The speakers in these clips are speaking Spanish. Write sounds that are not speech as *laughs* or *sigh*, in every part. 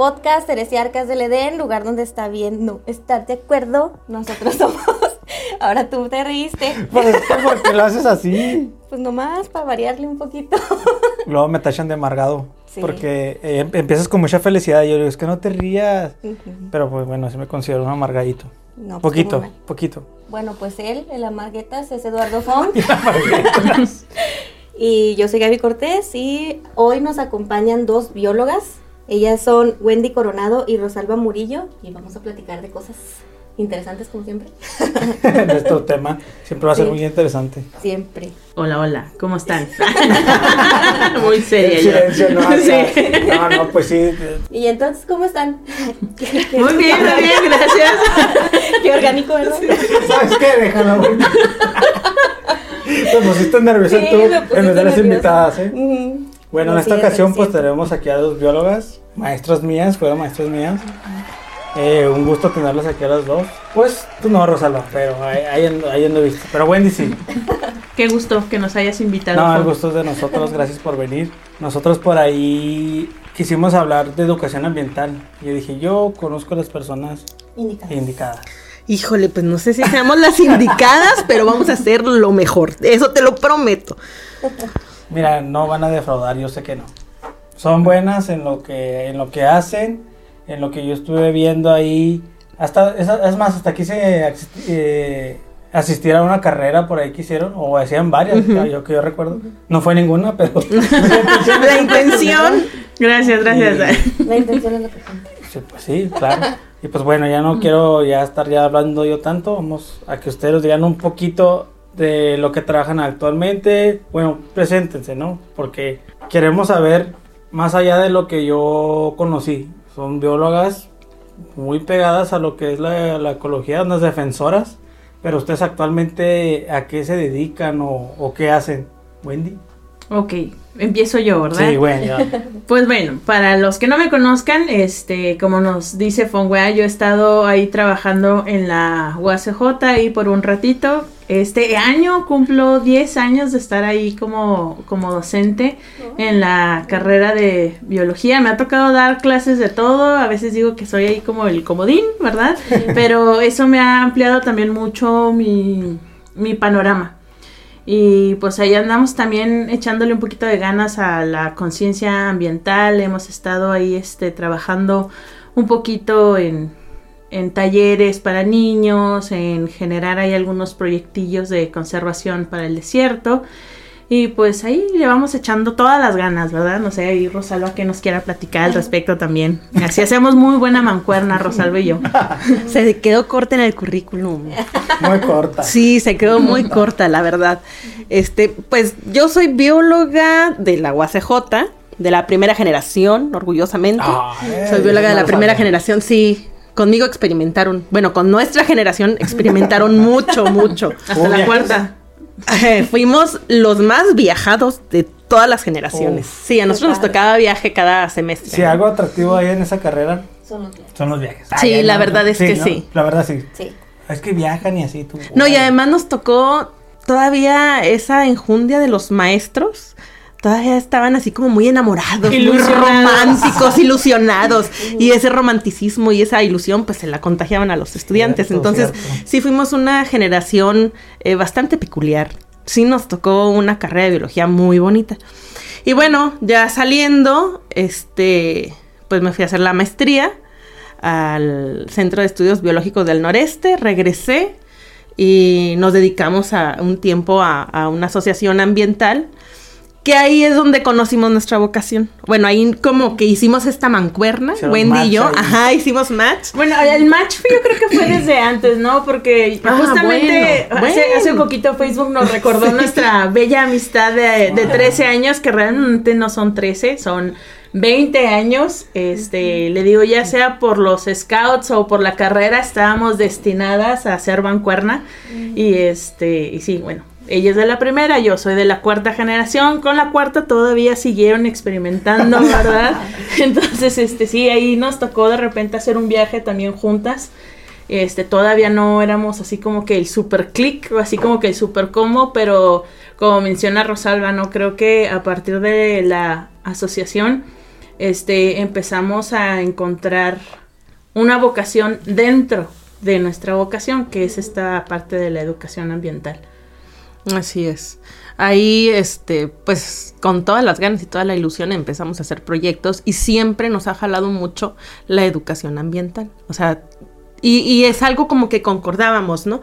Podcast Heresiarcas del Edén, lugar donde está bien no estar de acuerdo. Nosotros *laughs* somos. Ahora tú te reíste. Pues es que, ¿por qué lo haces así? Pues nomás para variarle un poquito. *laughs* Luego me tachan de amargado. Sí. Porque eh, empiezas con mucha felicidad. Y yo digo, es que no te rías. Pero pues bueno, sí me considero un amargadito. No, pues, poquito, poquito. Bueno, pues él, el Amaguetas, es Eduardo Fong. *laughs* y yo soy Gaby Cortés y hoy nos acompañan dos biólogas. Ellas son Wendy Coronado y Rosalba Murillo y vamos a platicar de cosas interesantes como siempre. *laughs* Nuestro tema siempre va a ser Sí. muy interesante. Siempre. Hola, hola, ¿cómo están? *laughs* Muy seria yo. silencio, no, Sí. no, no, pues sí. Y entonces, ¿cómo están? Muy *laughs* bien, muy bien, gracias. Qué orgánico, ¿verdad? ¿Sabes qué? Déjalo. Te pusiste nerviosa Sí, tú en vez de las invitadas, ¿eh? Bueno, Lo en esta ocasión pues tenemos aquí a dos biólogas, maestras mías, fueron maestras mías. Eh, un gusto tenerlas aquí a las dos. Pues tú no, Rosalba, pero ahí, ahí ando, ahí ando visto. Pero Wendy sí. *laughs* Qué gusto que nos hayas invitado. No, el gusto es de nosotros, gracias por venir. Nosotros por ahí quisimos hablar de educación ambiental. Yo dije, yo conozco a las personas Indicadas. indicadas. Híjole, pues no sé si seamos las indicadas, *laughs* pero vamos a hacer lo mejor. Eso te lo prometo. Mira, no van a defraudar, yo sé que no. Son buenas en lo que, en lo que hacen, en lo que yo estuve viendo ahí. Hasta, es, es más, hasta quise eh, asistir a una carrera por ahí que hicieron, o hacían varias, yo que yo recuerdo. No fue ninguna, pero *laughs* *laughs* La intención. Gracias, gracias. La intención es lo que cuenta. Sí, pues sí, claro. Y pues bueno, ya no quiero ya estar ya hablando yo tanto. Vamos a que ustedes nos digan un poquito de lo que trabajan actualmente. Bueno, preséntense, ¿no? Porque queremos saber más allá de lo que yo conocí. Son biólogas muy pegadas a lo que es la, la ecología, unas defensoras. Pero ustedes actualmente a qué se dedican o, o qué hacen, Wendy. Ok, empiezo yo, ¿verdad? Sí, bueno. *laughs* Pues bueno, para los que no me conozcan, este, como nos dice Fongwea, yo he estado ahí trabajando en la UACJ ahí por un ratito. Este año cumplo 10 años de estar ahí como, como docente en la carrera de biología. Me ha tocado dar clases de todo, a veces digo que soy ahí como el comodín, ¿verdad? Pero eso me ha ampliado también mucho mi, mi panorama. Y pues ahí andamos también echándole un poquito de ganas a la conciencia ambiental. Hemos estado ahí este, trabajando un poquito en, en talleres para niños, en generar ahí algunos proyectillos de conservación para el desierto. Y pues ahí le vamos echando todas las ganas, ¿verdad? No sé, ahí Rosalba que nos quiera platicar al respecto también. Así hacemos muy buena mancuerna, Rosalba y yo. *laughs* Se quedó corta en el currículum. Muy corta. Sí, se quedó muy corta, la verdad. Este, pues yo soy bióloga de la UACJ, de la primera generación, orgullosamente. Ay, soy bióloga de la primera generación, sí. Conmigo experimentaron, bueno, con nuestra generación experimentaron mucho, mucho. Hasta la cuarta. *laughs* Fuimos los más viajados de todas las generaciones. Uf. Sí, a nosotros nos tocaba viaje cada semestre. Si algo atractivo hay en esa carrera Son los viajes. son los viajes. Sí, Ay, la no, verdad es que sí. La verdad sí. Sí. Es que viajan y así tú. No, y además nos tocó todavía esa enjundia de los maestros. Todavía estaban así como muy enamorados, muy Ilusionados. románticos, *laughs* ilusionados. Y ese romanticismo y esa ilusión, pues se la contagiaban a los estudiantes. Cierto, Entonces, cierto. sí fuimos una generación eh, bastante peculiar. Sí nos tocó una carrera de biología muy bonita. Y bueno, ya saliendo, este, pues me fui a hacer la maestría al Centro de Estudios Biológicos del Noreste, regresé y nos dedicamos a un tiempo a, a una asociación ambiental, que ahí es donde conocimos nuestra vocación. Bueno, ahí como que hicimos esta mancuerna, Hicieron Wendy y yo, ahí. ajá, hicimos match. Bueno, el match yo creo que fue desde antes, ¿no? Porque Ah, justamente bueno, hace, bueno. hace un poquito Facebook nos recordó nuestra bella amistad de, de 13 años, que realmente no son 13, son 20 años. Este, le digo, ya sea por los scouts o por la carrera, estábamos destinadas a hacer bancuerna. Y este, y sí, bueno. Ella es de la primera, yo soy de la cuarta generación. Con la cuarta todavía siguieron experimentando, *laughs* ¿verdad? Entonces, este, sí, ahí nos tocó de repente hacer un viaje también juntas. Este, todavía no éramos así como que el super click, o así como que el super como, pero como menciona Rosalba, no creo que a partir de la asociación este, empezamos a encontrar una vocación dentro de nuestra vocación, que es esta parte de la educación ambiental. Así es. Ahí, este, pues, con todas las ganas y toda la ilusión empezamos a hacer proyectos y siempre nos ha jalado mucho la educación ambiental. O sea, y, es algo como que concordábamos, ¿no?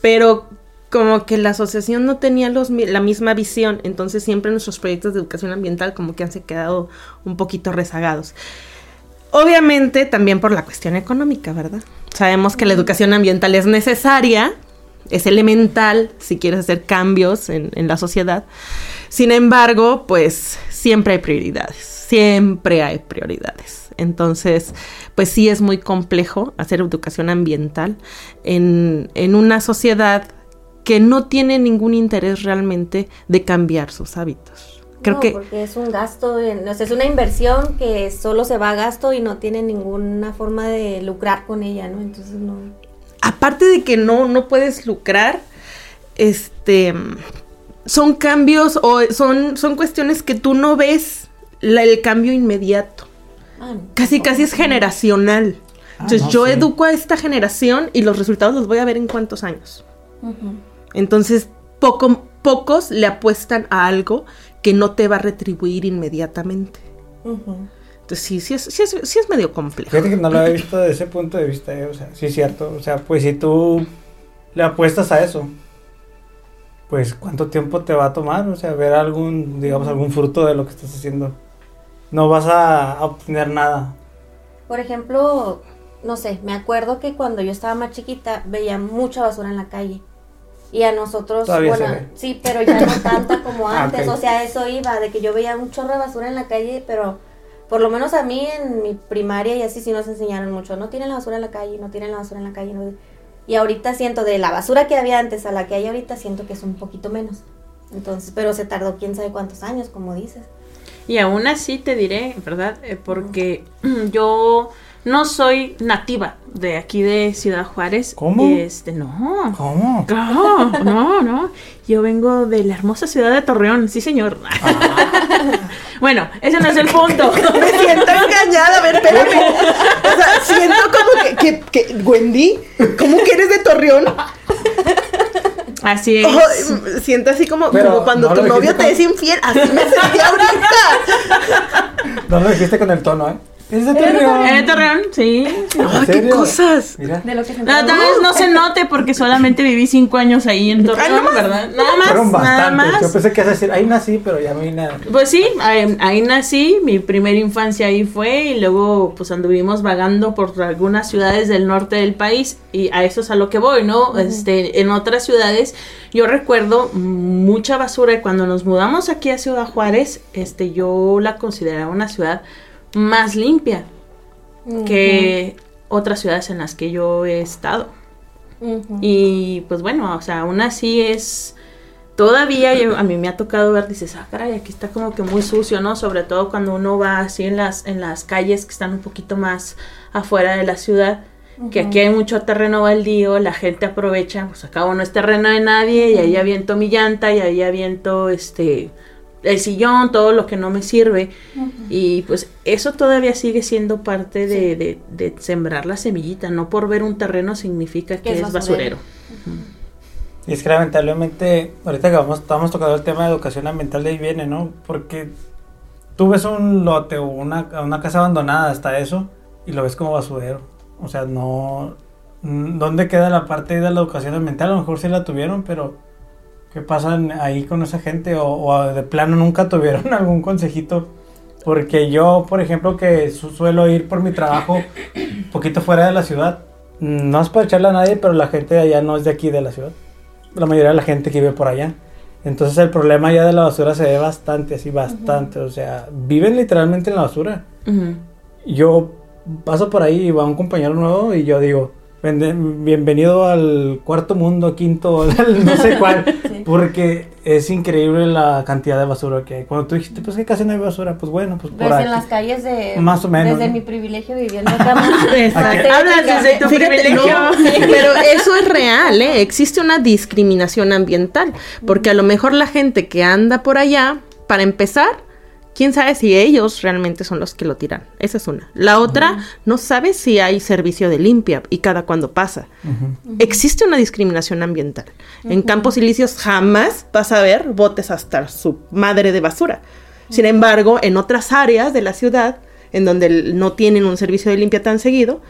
Pero como que la asociación no tenía los, la misma visión, entonces siempre nuestros proyectos de educación ambiental como que han se quedado un poquito rezagados. Obviamente también por la cuestión económica, ¿verdad? Sabemos que la educación ambiental es necesaria, es elemental si quieres hacer cambios en, en la sociedad. Sin embargo, pues siempre hay prioridades, siempre hay prioridades. Entonces, pues sí es muy complejo hacer educación ambiental en, en una sociedad que no tiene ningún interés realmente de cambiar sus hábitos. Creo no, que porque es un gasto, es una inversión que solo se va a gasto y no tiene ninguna forma de lucrar con ella, ¿no? Entonces no. Aparte de que no no puedes lucrar, este son cambios o son son cuestiones que tú no ves el cambio inmediato. Ah, casi casi es generacional. Ah, Entonces yo educo a esta generación y los resultados los voy a ver en cuántos años. Entonces, poco, pocos le apuestan a algo que no te va a retribuir inmediatamente. Entonces, sí, sí es, sí, es, medio complejo. Fíjate que no lo había visto *laughs* desde ese punto de vista, eh, o sea, sí es cierto. O sea, pues si tú le apuestas a eso, pues cuánto tiempo te va a tomar, o sea, ver algún, digamos, algún fruto de lo que estás haciendo. No vas a obtener nada. Por ejemplo, no sé, me acuerdo que cuando yo estaba más chiquita veía mucha basura en la calle. Y a nosotros, bueno, sí, pero ya no tanta *laughs* como ah, antes. O sea, eso iba, de que yo veía un chorro de basura en la calle, pero por lo menos a mí en mi primaria y así sí nos enseñaron mucho. No tienen la basura en la calle, no tienen la basura en la calle. Y ahorita siento, de la basura que había antes a la que hay ahorita, siento que es un poquito menos. Entonces, pero se tardó quién sabe cuántos años, como dices. Y aún así te diré, ¿verdad? Eh, porque *clears throat* yo no soy nativa de aquí de Ciudad Juárez. ¿Cómo? Este, no. ¿Cómo? No, no, no. Yo vengo de la hermosa ciudad de Torreón, sí, señor. Ah. *laughs* bueno, ese no es el punto. *laughs* Me siento engañada. A ver, espérame. O sea, siento como que, que, Wendy, ¿cómo que eres de Torreón? Así es. siento así como, como cuando tu novio te es infiel. Así me sentí ahorita. *laughs* No lo dijiste con el tono, ¿eh? Es de Torreón. Es de Torreón, sí. Ay, qué cosas. Mira. De lo que se tal vez no se note porque solamente viví cinco años ahí en Torreón, ¿verdad? Nada más. Fueron nada más. Yo pensé que ibas a decir, ahí nací, pero ya no hay nada. Pues sí, ahí, nací, mi primera infancia ahí fue y luego pues anduvimos vagando por algunas ciudades del norte del país y a eso es a lo que voy, ¿no? Este, en otras ciudades yo recuerdo mucha basura y cuando nos mudamos aquí a Ciudad Juárez, este, yo la consideraba una ciudad más limpia que otras ciudades en las que yo he estado. Y pues bueno, o sea, aún así es... Todavía a mí me ha tocado ver, dices, ah, caray, aquí está como que muy sucio, ¿no? Sobre todo cuando uno va así en las, en las calles que están un poquito más afuera de la ciudad, que aquí hay mucho terreno baldío, la gente aprovecha, pues acá no es terreno de nadie, y ahí aviento mi llanta, y ahí aviento, este, el sillón, todo lo que no me sirve. Y pues eso todavía sigue siendo parte de, de, sembrar la semillita. No por ver un terreno significa que, es basurero. Y es que lamentablemente, ahorita que vamos, estamos tocando el tema de educación ambiental, de ahí viene, ¿no? Porque tú ves un lote o una, una casa abandonada, hasta eso, y lo ves como basurero. O sea, no... ¿Dónde queda la parte de la educación ambiental? A lo mejor sí la tuvieron, pero ¿Qué pasa ahí con esa gente? O, de plano nunca tuvieron *laughs* algún consejito? Porque yo, por ejemplo, que suelo ir por mi trabajo un poquito fuera de la ciudad, no es para echarle a nadie, pero la gente de allá no es de aquí de la ciudad. La mayoría de la gente que vive por allá. Entonces el problema ya de la basura se ve bastante, así bastante. O sea, viven literalmente en la basura. Yo paso por ahí y va un compañero nuevo y yo digo, Bienvenido al cuarto mundo, quinto, *laughs* no sé cuál, porque es increíble la cantidad de basura que hay. Cuando tú dijiste, pues que casi no hay basura, pues bueno, pues por Desde en las calles de... Más o menos. Desde mi privilegio viviendo acá. *laughs* Hablas desde tu privilegio. *laughs* pero eso es real, ¿eh? Existe una discriminación ambiental, porque a lo mejor la gente que anda por allá, para empezar, quién sabe si ellos realmente son los que lo tiran. Esa es una. La otra, no sabe si hay servicio de limpia y cada cuando pasa. Existe una discriminación ambiental. En campos ilícios jamás vas a ver botes hasta su madre de basura. Sin embargo, en otras áreas de la ciudad, en donde no tienen un servicio de limpia tan seguido,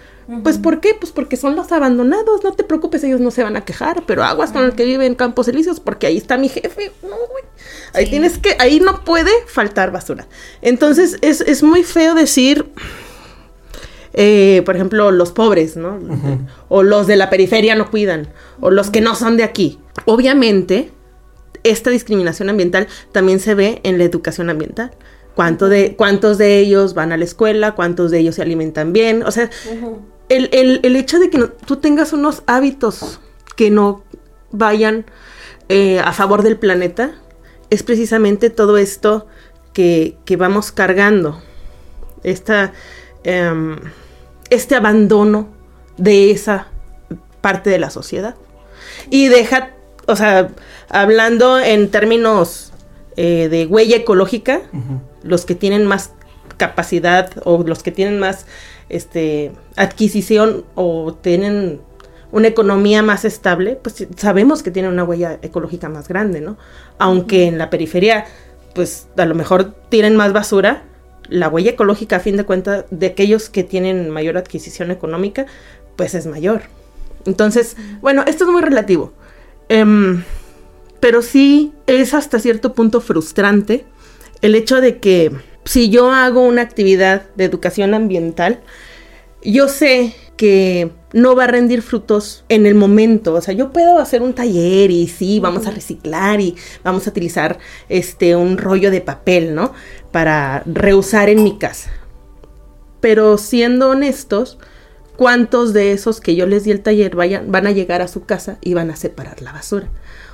pues ¿por qué? Pues porque son los abandonados, no te preocupes, ellos no se van a quejar, pero aguas con el que vive en Campos Elíseos porque ahí está mi jefe. No, güey. Ahí tienes que, ahí no puede faltar basura. Entonces es, muy feo decir, eh, por ejemplo, los pobres, ¿no? O los de la periferia no cuidan, o los que no son de aquí. Obviamente, esta discriminación ambiental también se ve en la educación ambiental. de, ¿Cuántos de ellos van a la escuela? ¿Cuántos de ellos se alimentan bien? O sea, el, hecho de que tú tengas unos hábitos que no vayan eh, a favor del planeta es precisamente todo esto que, vamos cargando. Esta, em, este abandono de esa parte de la sociedad. Y deja, o sea, hablando en términos eh, de huella ecológica, los que tienen más capacidad o los que tienen más este, adquisición o tienen una economía más estable, pues sabemos que tienen una huella ecológica más grande, ¿no? Aunque en la periferia, pues a lo mejor tienen más basura, la huella ecológica a fin de cuentas de aquellos que tienen mayor adquisición económica, pues es mayor. Entonces, bueno, esto es muy relativo. Em, pero sí es hasta cierto punto frustrante el hecho de que si yo hago una actividad de educación ambiental, yo sé que no va a rendir frutos en el momento. O sea, yo puedo hacer un taller y sí, vamos a reciclar y vamos a utilizar este un rollo de papel, ¿no? Para reusar en mi casa. Pero siendo honestos, ¿cuántos de esos que yo les di el taller vayan, van a llegar a su casa y van a separar la basura?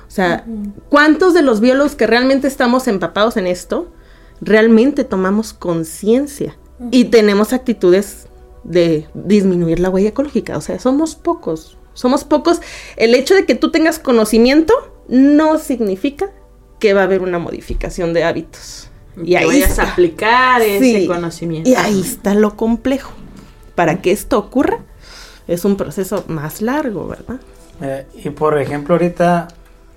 O sea, ¿cuántos de los biólogos que realmente estamos empapados en esto realmente tomamos conciencia y tenemos actitudes de disminuir la huella ecológica. O sea, somos pocos. Somos pocos. El hecho de que tú tengas conocimiento no significa que va a haber una modificación de hábitos. Y ahí vayas a aplicar ese conocimiento. Y ahí está lo complejo. Para que esto ocurra, es un proceso más largo, ¿verdad? Eh, y por ejemplo, ahorita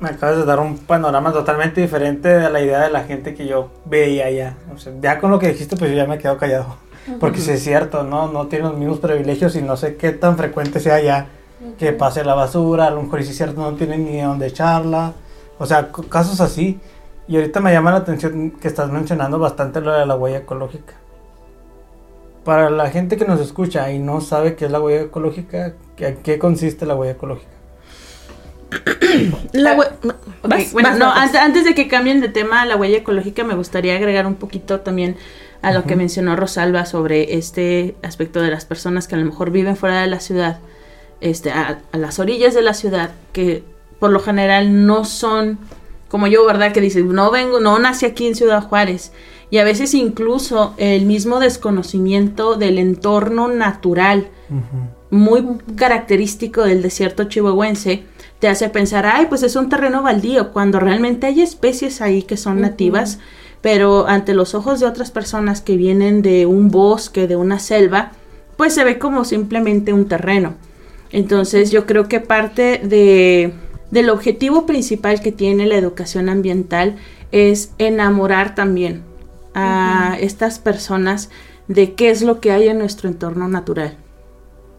me acabas de dar un panorama totalmente diferente de la idea de la gente que yo veía ya. O sea, ya con lo que dijiste, pues yo ya me quedo callado. Porque si es cierto, ¿no? No tiene los mismos privilegios y no sé qué tan frecuente sea ya que pase la basura. A lo mejor, si es cierto, no tienen ni dónde echarla. O sea, casos así. Y ahorita me llama la atención que estás mencionando bastante lo de la huella ecológica. Para la gente que nos escucha y no sabe qué es la huella ecológica, ¿en qué consiste la huella ecológica? La bueno, antes, de que cambien de tema la huella ecológica, me gustaría agregar un poquito también a lo que mencionó Rosalba sobre este aspecto de las personas que a lo mejor viven fuera de la ciudad, este, a, las orillas de la ciudad, que por lo general no son como yo, ¿verdad? Que dicen, no vengo, no nací aquí en Ciudad Juárez. Y a veces incluso el mismo desconocimiento del entorno natural, muy característico del desierto chihuahuense, te hace pensar, ay, pues es un terreno baldío, cuando realmente hay especies ahí que son nativas, pero ante los ojos de otras personas que vienen de un bosque, de una selva, pues se ve como simplemente un terreno. Entonces yo creo que parte de, del objetivo principal que tiene la educación ambiental es enamorar también a estas personas de qué es lo que hay en nuestro entorno natural.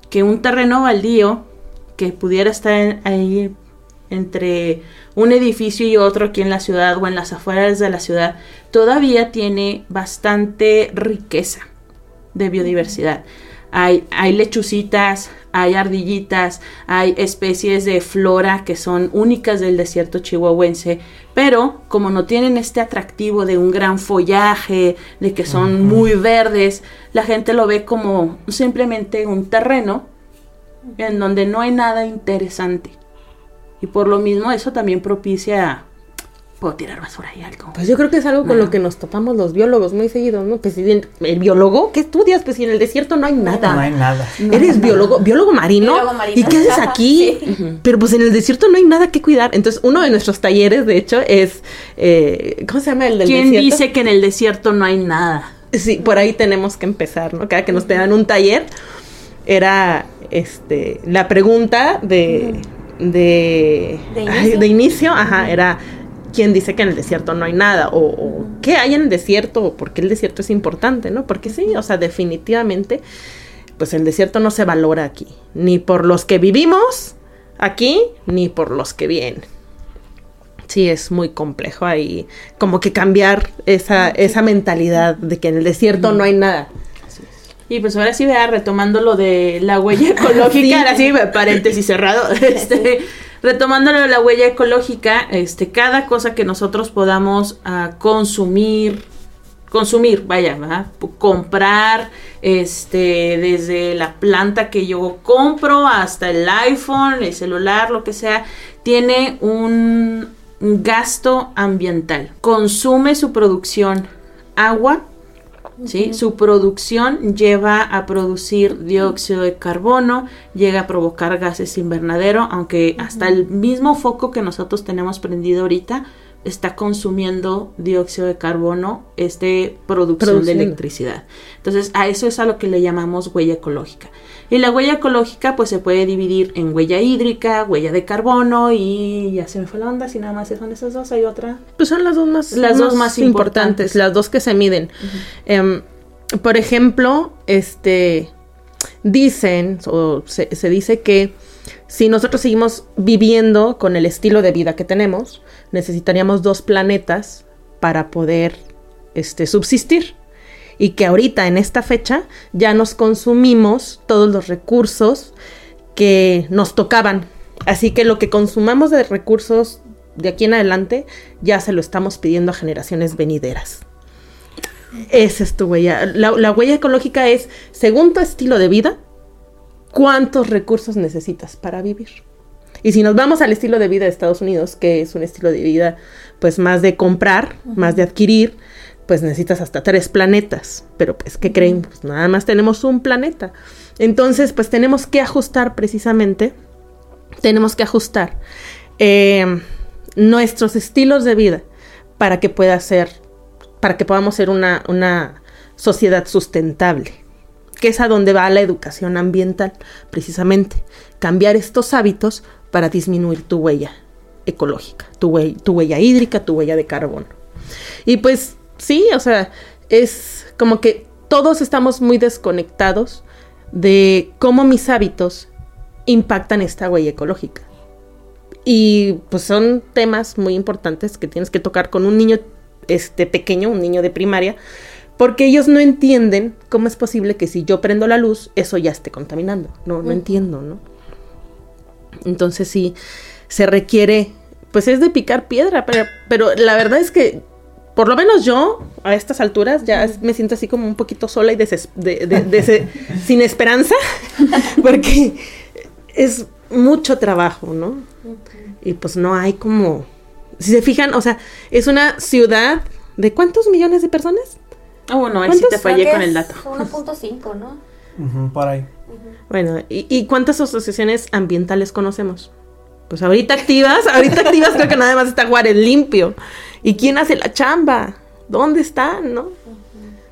Que un terreno baldío que pudiera estar ahí entre un edificio y otro aquí en la ciudad o en las afueras de la ciudad, todavía tiene bastante riqueza de biodiversidad. Hay, hay lechucitas, hay ardillitas, hay especies de flora que son únicas del desierto chihuahuense, pero como no tienen este atractivo de un gran follaje, de que son muy verdes, la gente lo ve como simplemente un terreno en donde no hay nada interesante. Y por lo mismo eso también propicia puedo tirar basura ahí algo. Pues yo creo que es algo con lo que nos topamos los biólogos muy seguido, ¿no? Pues el, el, biólogo, ¿qué estudias? Pues si en el desierto no hay nada. No hay nada. Eres biólogo, biólogo marino. ¿Y qué haces aquí? Pero pues en el desierto no hay nada que cuidar. Entonces, uno de nuestros talleres, de hecho, es eh, ¿cómo se llama el del ¿Quién dice que en el desierto no hay nada? Sí, por ahí tenemos que empezar, ¿no? Cada que nos tengan un taller, era este la pregunta de, de, de inicio, ajá, era ¿quién dice que en el desierto no hay nada? O, ¿qué hay en el desierto? ¿O por qué el desierto es importante? ¿No? Porque sí, o sea, definitivamente, pues el desierto no se valora aquí, ni por los que vivimos aquí, ni por los que vienen. Sí, es muy complejo ahí, como que cambiar esa, esa mentalidad de que en el desierto no hay nada. Y pues ahora sí, vea, retomando lo de la huella *laughs* ecológica, ahora sí, paréntesis cerrado, *laughs* este, retomando lo de la huella ecológica, este, cada cosa que nosotros podamos uh, consumir, consumir, vaya, ¿verdad? comprar, este, desde la planta que yo compro hasta el iPhone, el celular, lo que sea, tiene un gasto ambiental. Consume su producción agua, ¿sí? Su producción lleva a producir dióxido de carbono, llega a provocar gases invernadero, aunque hasta el mismo foco que nosotros tenemos prendido ahorita está consumiendo dióxido de carbono, este producción de electricidad. Entonces, a eso es a lo que le llamamos huella ecológica. Y la huella ecológica pues se puede dividir en huella hídrica, huella de carbono y ya se me fue la onda, si nada más son esas dos, hay otra. Pues son las dos más, las dos más importantes, las dos que se miden. Em, por ejemplo, este dicen o se, se dice que si nosotros seguimos viviendo con el estilo de vida que tenemos, necesitaríamos dos planetas para poder este, subsistir y que ahorita en esta fecha ya nos consumimos todos los recursos que nos tocaban. Así que lo que consumamos de recursos de aquí en adelante ya se lo estamos pidiendo a generaciones venideras. Esa es tu huella. La, la, huella ecológica es, según tu estilo de vida, cuántos recursos necesitas para vivir. Y si nos vamos al estilo de vida de Estados Unidos, que es un estilo de vida pues más de comprar, más de adquirir, pues necesitas hasta tres planetas. Pero pues, ¿qué creen? Pues nada más tenemos un planeta. Entonces, pues tenemos que ajustar precisamente, tenemos que ajustar eh, nuestros estilos de vida para que pueda ser, para que podamos ser una, una sociedad sustentable que es a donde va la educación ambiental, precisamente. Cambiar estos hábitos para disminuir tu huella ecológica, tu, tu huella hídrica, tu huella de carbono. Y pues sí, o sea, es como que todos estamos muy desconectados de cómo mis hábitos impactan esta huella ecológica. Y pues son temas muy importantes que tienes que tocar con un niño este pequeño, un niño de primaria, porque ellos no entienden cómo es posible que si yo prendo la luz, eso ya esté contaminando. No, no entiendo, ¿no? Entonces sí, se requiere, pues es de picar piedra, pero, pero la verdad es que por lo menos yo, a estas alturas, ya me siento así como un poquito sola y *laughs* sin esperanza, *laughs* porque es mucho trabajo, ¿no? Y pues no hay como, si se fijan, o sea, es una ciudad de cuántos millones de personas? Ah, bueno, ahí sí te fallé con el dato. 1.5, ¿no? por ahí. Bueno, ¿y, ¿y cuántas asociaciones ambientales conocemos? Pues ahorita activas, ahorita activas creo que nada más está Juárez limpio. ¿Y quién hace la chamba? ¿Dónde están, no?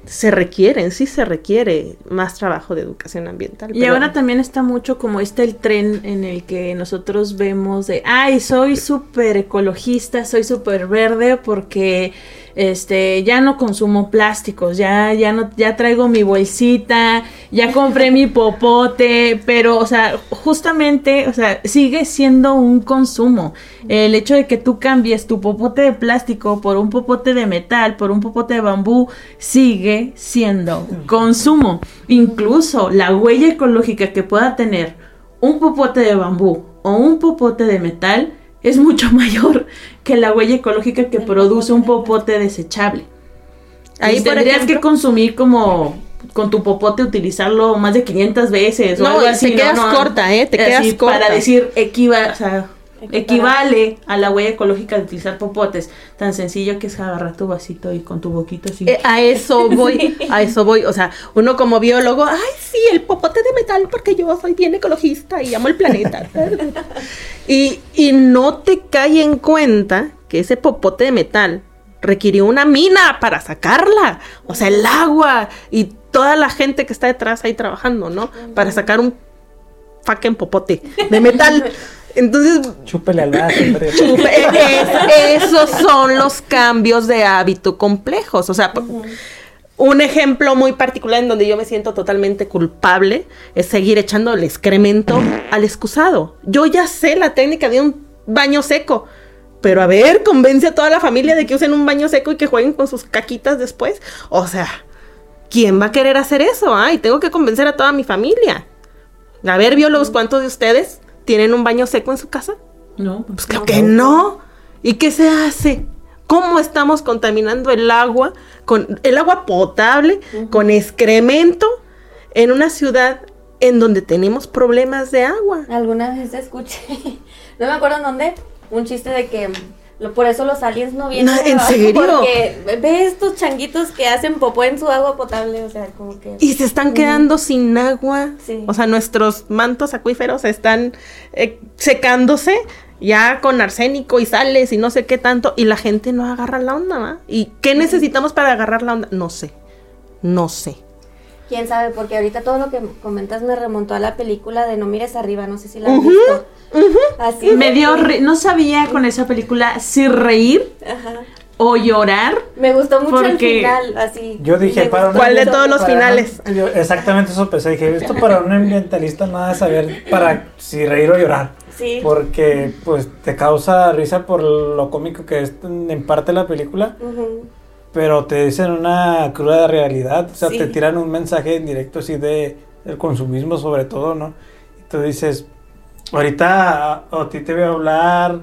se requieren, sí se requiere más trabajo de educación ambiental. Y ahora también está mucho como este el tren en el que nosotros vemos de, ay, soy súper ecologista, soy súper verde porque este, ya no consumo plásticos, ya, ya no, ya traigo mi bolsita, ya compré mi popote, pero, o sea, justamente, o sea, sigue siendo un consumo. El hecho de que tú cambies tu popote de plástico por un popote de metal, por un popote de bambú, sigue siendo consumo. Incluso la huella ecológica que pueda tener un popote de bambú o un popote de metal es mucho *laughs* mayor que la huella ecológica que produce un popote desechable. Ahí tendrías que consumir como con tu popote utilizarlo más de 500 veces o algo así. Te quedas corta, ¿eh? Te quedas corta. Para decir equiva, o sea, equivale a la huella ecológica de utilizar popotes. Tan sencillo que es agarrar tu vasito y con tu boquito así. Eh, a eso *laughs* voy, a eso voy. O sea, uno como biólogo, ay, sí, el popote de metal porque yo soy bien ecologista y amo el planeta. *laughs* y, y no te cae en cuenta que ese popote de metal requirió una mina para sacarla. O sea, el agua y toda la gente que está detrás ahí trabajando, ¿no? Para sacar un fucking popote de metal. *laughs* Entonces. Chúpele al hombre. *laughs* esos son los cambios de hábito complejos. O sea, un ejemplo muy particular en donde yo me siento totalmente culpable es seguir echando el excremento al excusado. Yo ya sé la técnica de un baño seco. Pero a ver, convence a toda la familia de que usen un baño seco y que jueguen con sus caquitas después. O sea, ¿quién va a querer hacer eso? Ay, tengo que convencer a toda mi familia. A ver, biólogos, ¿cuántos de ustedes tienen un baño seco en su casa? No, pues creo que no. ¿Y qué se hace? ¿Cómo estamos contaminando el agua con el agua potable, con excremento en una ciudad en donde tenemos problemas de agua? Alguna vez escuché, *laughs* no me acuerdo en dónde, un chiste de que por eso los aliens no vienen. ¿En serio? Porque ve estos changuitos que hacen popó en su agua potable, o sea, como que... Y se están quedando sin agua. Sí. O sea, nuestros mantos acuíferos están eh, secándose ya con arsénico y sales y no sé qué tanto, y la gente no agarra la onda, ¿va? ¿Y qué necesitamos para agarrar la onda? No sé, no sé. Quién sabe, porque ahorita todo lo que comentas me remontó a la película de No mires arriba, no sé si la has visto. Así me dio, no sabía con esa película si reír o llorar. Me gustó mucho el final, así. Yo dije, para ¿Cuál de todos los finales? *laughs* exactamente eso pensé, dije, esto para un ambientalista nada de saber para si reír o llorar. Sí. Porque pues te causa risa por lo cómico que es en parte la película pero te dicen una cruda realidad, o sea, te tiran un mensaje en directo así de el consumismo sobre todo, ¿no? Y tú dices, ahorita a, ti te voy a hablar,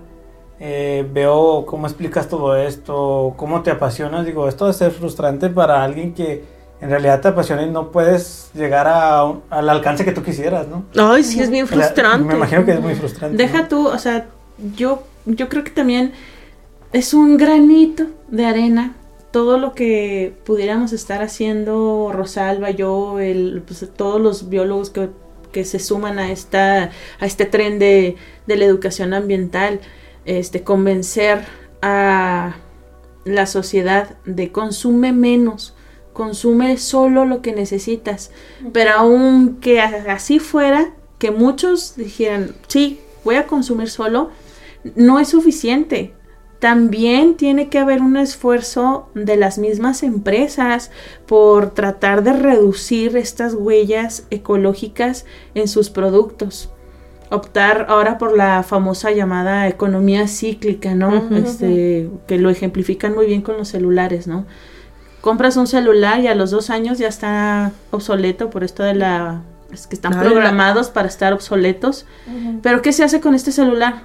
eh, veo cómo explicas todo esto, cómo te apasionas, digo, esto debe ser frustrante para alguien que en realidad te apasiona y no puedes llegar a, al alcance que tú quisieras, ¿no? Ay, sí, es bien frustrante. me imagino que es muy frustrante. Deja tú, o sea, yo, yo creo que también es un granito de arena todo lo que pudiéramos estar haciendo, Rosalba, yo, el, pues, todos los biólogos que, se suman a, esta, a este tren de, la educación ambiental, este, convencer a la sociedad de consume menos, consume solo lo que necesitas. Pero aunque así fuera, que muchos dijeran, sí, voy a consumir solo, no es suficiente también tiene que haber un esfuerzo de las mismas empresas por tratar de reducir estas huellas ecológicas en sus productos. Optar ahora por la famosa llamada economía cíclica, ¿no? este, que lo ejemplifican muy bien con los celulares, ¿no? Compras un celular y a los dos años ya está obsoleto por esto de la... Es que están programados para estar obsoletos. Pero ¿qué se hace con este celular?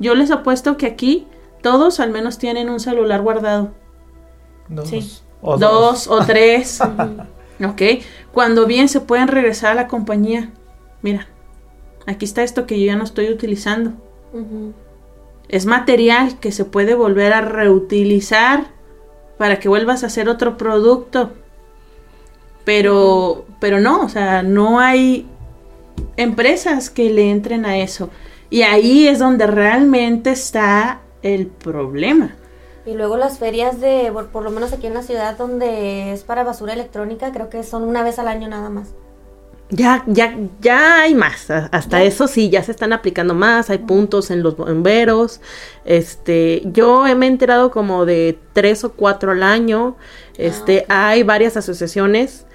Yo les apuesto que aquí todos al menos tienen un celular guardado. Dos. O dos. o tres. *laughs* ok. Cuando bien se pueden regresar a la compañía. Mira, aquí está esto que yo ya no estoy utilizando. Es material que se puede volver a reutilizar para que vuelvas a hacer otro producto. Pero, pero no, o sea, no hay empresas que le entren a eso. Y ahí es donde realmente está el problema. Y luego las ferias de, por, lo menos aquí en la ciudad, donde es para basura electrónica, creo que son una vez al año nada más. Ya, ya, ya hay más. Hasta eso sí, ya se están aplicando más. Hay puntos en los bomberos. Este, yo me he enterado como de tres o cuatro al año. Este, ah, hay varias asociaciones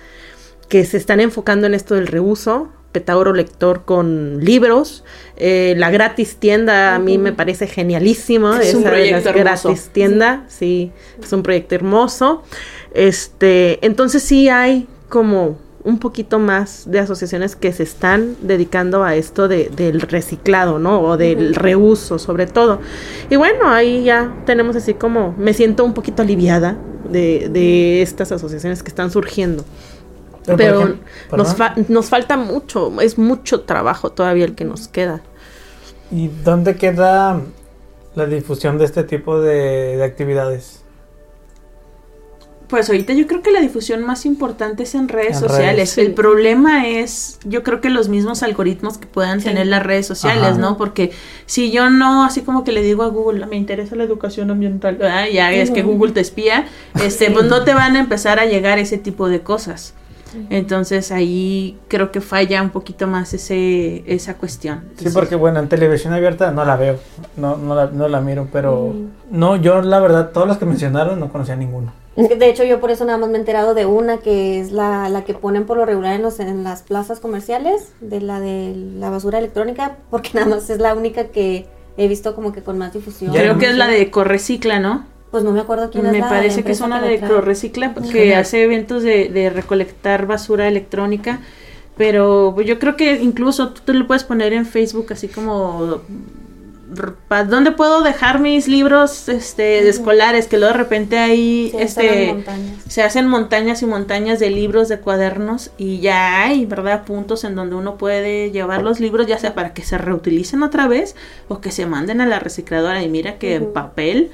que se están enfocando en esto del reuso. Petauro Lector con libros. Eh, la gratis tienda a mí me parece genialísimo. Es un proyecto gratis tienda, sí, es un proyecto hermoso. Este, entonces sí hay como un poquito más de asociaciones que se están dedicando a esto de, del reciclado, ¿no? O del reuso, sobre todo. Y bueno, ahí ya tenemos así como, me siento un poquito aliviada de, de estas asociaciones que están surgiendo. Pero, nos, nos falta mucho, es mucho trabajo todavía el que nos queda. ¿Y dónde queda la difusión de este tipo de actividades? Pues ahorita yo creo que la difusión más importante es en redes sociales. El problema es, yo creo que los mismos algoritmos que puedan tener las redes sociales, ¿no? Porque si yo no, así como que le digo a Google, me interesa la educación ambiental, ya es que Google te espía, este, pues no te van a empezar a llegar ese tipo de cosas. Entonces ahí creo que falla un poquito más ese esa cuestión. sí, porque bueno, en televisión abierta no la veo, no, no, la, no la miro, pero no, yo la verdad, todos los que mencionaron no conocía ninguno. De hecho, yo por eso nada más me he enterado de una que es la, la que ponen por lo regular en, los, en las plazas comerciales, de la de la basura electrónica, porque nada más es la única que he visto como que con más difusión. Creo que es la de Correcicla, ¿no? Pues no me acuerdo quién es Me parece que es una de Correcicla que hace eventos de, de recolectar basura electrónica. Pero yo creo que incluso tú te lo puedes poner en Facebook así como ¿dónde puedo dejar mis libros este, escolares? Que luego de repente ahí este, se hacen montañas y montañas de libros, de cuadernos y ya hay, ¿verdad? Puntos en donde uno puede llevar los libros, ya sea para que se reutilicen otra vez o que se manden a la recicladora. Y mira que en papel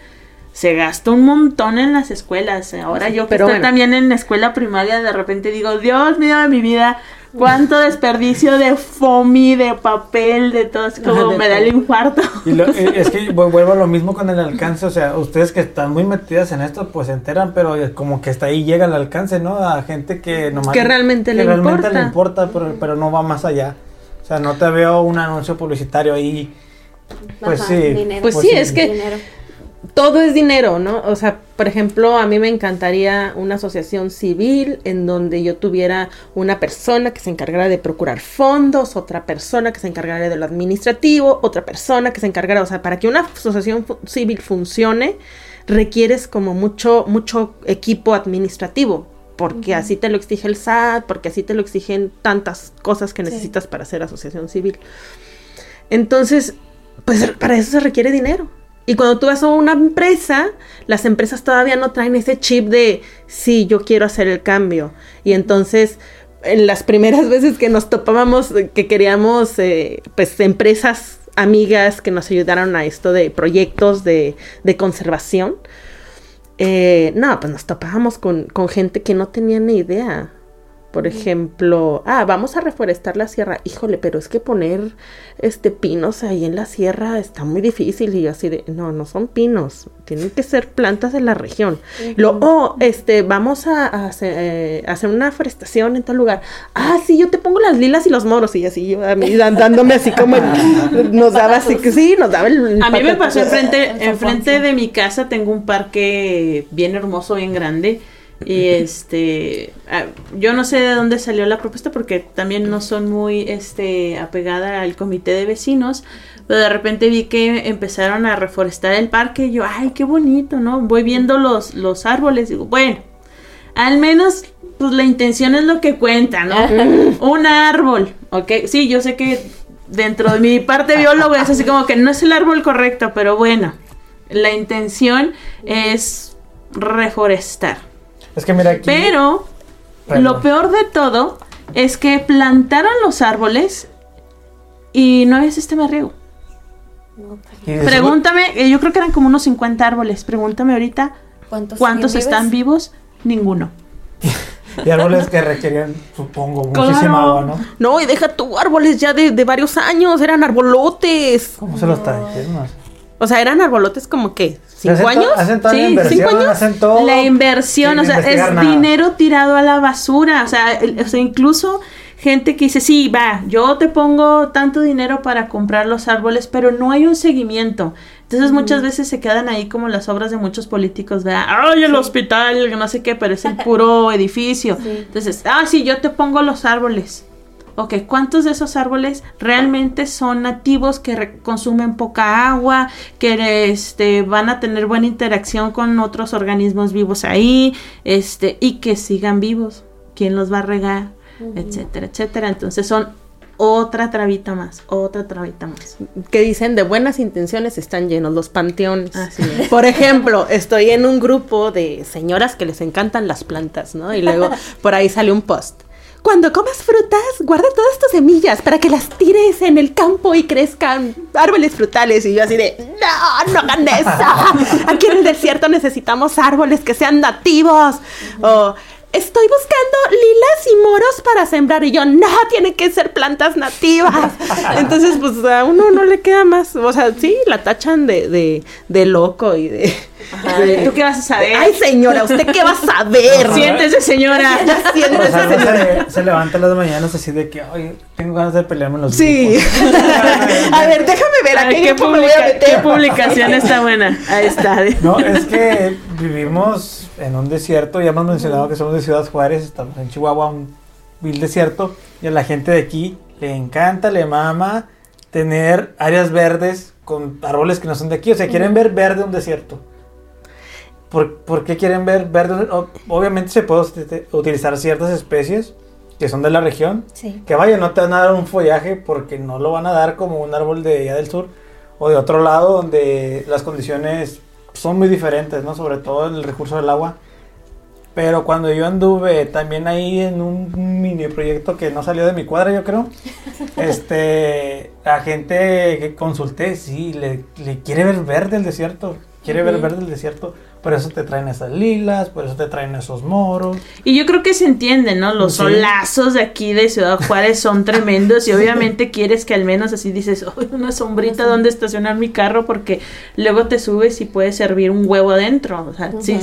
se gasta un montón en las escuelas. Ahora yo que estoy también en escuela primaria, de repente digo, Dios mío de mi vida, cuánto *laughs* desperdicio de foamy, de papel, de todo, es como *laughs* me da el infarto. Y eh, es que *laughs* vuelvo a lo mismo con el alcance, o sea, ustedes que están muy metidas en esto, pues se enteran, pero como que hasta ahí llega el alcance, ¿no? A gente que nomás... Que realmente le realmente importa. le importa, pero, pero no va más allá. O sea, no te veo un anuncio publicitario ahí. Pues sí. Pues, pues, sí, es que todo es dinero, ¿no? O sea, por ejemplo, a mí me encantaría una asociación civil en donde yo tuviera una persona que se encargara de procurar fondos, otra persona que se encargara de lo administrativo, otra persona que se encargara, o sea, para que una asociación civil funcione, requieres como mucho, mucho equipo administrativo, porque así te lo exige el SAT, porque así te lo exigen tantas cosas que necesitas para ser asociación civil. Entonces, pues para eso se requiere dinero. Y cuando tú vas a una empresa, las empresas todavía no traen ese chip de, sí, yo quiero hacer el cambio. Y entonces, en las primeras *laughs* veces que nos topábamos, que queríamos, eh, pues, empresas amigas que nos ayudaron a esto de proyectos de, de conservación, eh, no, pues nos topábamos con, con gente que no tenía ni idea. Por ejemplo, ah, vamos a reforestar la sierra. Híjole, pero es que poner este pinos ahí en la sierra está muy difícil. Y yo así de, no, no son pinos, tienen que ser plantas de la región. Lo, oh, este, vamos a, eh, hacer, una forestación en tal lugar. Ah, sí, yo te pongo las lilas y los moros. Y así, yo a mí dándome así como *laughs* nos daba así que sí, nos daba el. a mí me pasó enfrente, enfrente de mi casa, tengo un parque bien hermoso, bien grande y este, ah, yo no sé de dónde salió la propuesta porque también no son muy este apegada al comité de vecinos, pero de repente vi que empezaron a reforestar el parque y yo, ay, qué bonito, ¿no? Voy viendo los, los árboles, digo, bueno, al menos pues la intención es lo que cuenta, ¿no? *laughs* Un árbol, ¿ok? Sí, yo sé que dentro de mi parte bióloga es así como que no es el árbol correcto, pero bueno, la intención es reforestar. Es que mira aquí. Pero lo peor de todo es que plantaron los árboles y no había sistema de riego. Pregúntame, eh, yo creo que eran como unos 50 árboles. Pregúntame ahorita cuántos, están vivos. Ninguno. *laughs* y árboles que requerían, supongo, muchísima agua, ¿no? No, y deja tú árboles ya de, varios años, eran arbolotes. ¿Cómo se los trajeron? O sea, eran arbolotes como que cinco años. Hacen toda sí, la inversión, cinco años. Hacen todo la inversión, o sea, es dinero tirado a la basura. O sea, o sea, incluso gente que dice, sí, va, yo te pongo tanto dinero para comprar los árboles, pero no hay un seguimiento. Entonces muchas veces se quedan ahí como las obras de muchos políticos, ¿verdad? Ay, el hospital, no sé qué, pero es el puro *laughs* edificio. Entonces, ah, sí, yo te pongo los árboles ok, ¿cuántos de esos árboles realmente son nativos que consumen poca agua, que este, van a tener buena interacción con otros organismos vivos ahí, este, y que sigan vivos? ¿Quién los va a regar? Etcétera, etcétera. Entonces son otra trabita más, otra trabita más. Que dicen de buenas intenciones están llenos los panteones. Por ejemplo, estoy en un grupo de señoras que les encantan las plantas, ¿no? Y luego *laughs* por ahí sale un post cuando comas frutas, guarda todas tus semillas para que las tires en el campo y crezcan árboles frutales. Y yo así de, no, no hagan eso. *laughs* Aquí en el desierto necesitamos árboles que sean nativos. O estoy buscando lilas y moros para sembrar. Y yo, no, tienen que ser plantas nativas. *laughs* Entonces, pues a uno no le queda más. O sea, sí, la tachan de, de, de loco y de ¿Tú qué vas a saber? Ay, señora, ¿usted qué va a saber? *laughs* Siéntese, señora. Siéntese, señora. Se, levanta las mañanas así de que, ay, tengo ganas de pelearme los Sí. *laughs* a ver, déjame ver a, qué, qué, qué publicación está buena. Ahí está. No, es que vivimos en un desierto, ya hemos mencionado que somos de Ciudad Juárez, estamos en Chihuahua, un vil desierto, y a la gente de aquí le encanta, le mama tener áreas verdes con árboles que no son de aquí, o sea, quieren ver verde un desierto. ¿Por, qué quieren ver verde? Obviamente se puede utilizar ciertas especies que son de la región. Que vaya, no te van a dar un follaje porque no lo van a dar como un árbol de allá del sur o de otro lado donde las condiciones son muy diferentes, ¿no? Sobre todo el recurso del agua. Pero cuando yo anduve también ahí en un mini proyecto que no salió de mi cuadra, yo creo, *laughs* este, la gente que consulté, sí, le, le quiere ver verde el desierto, quiere ver verde el desierto. Por eso te traen esas lilas, por eso te traen esos moros. Y yo creo que se entiende, ¿no? Los solazos de aquí de Ciudad Juárez son tremendos y *laughs* obviamente quieres que al menos así dices, oh, una sombrita donde estacionar mi carro porque luego te subes y puede servir un huevo adentro. O sea, sí,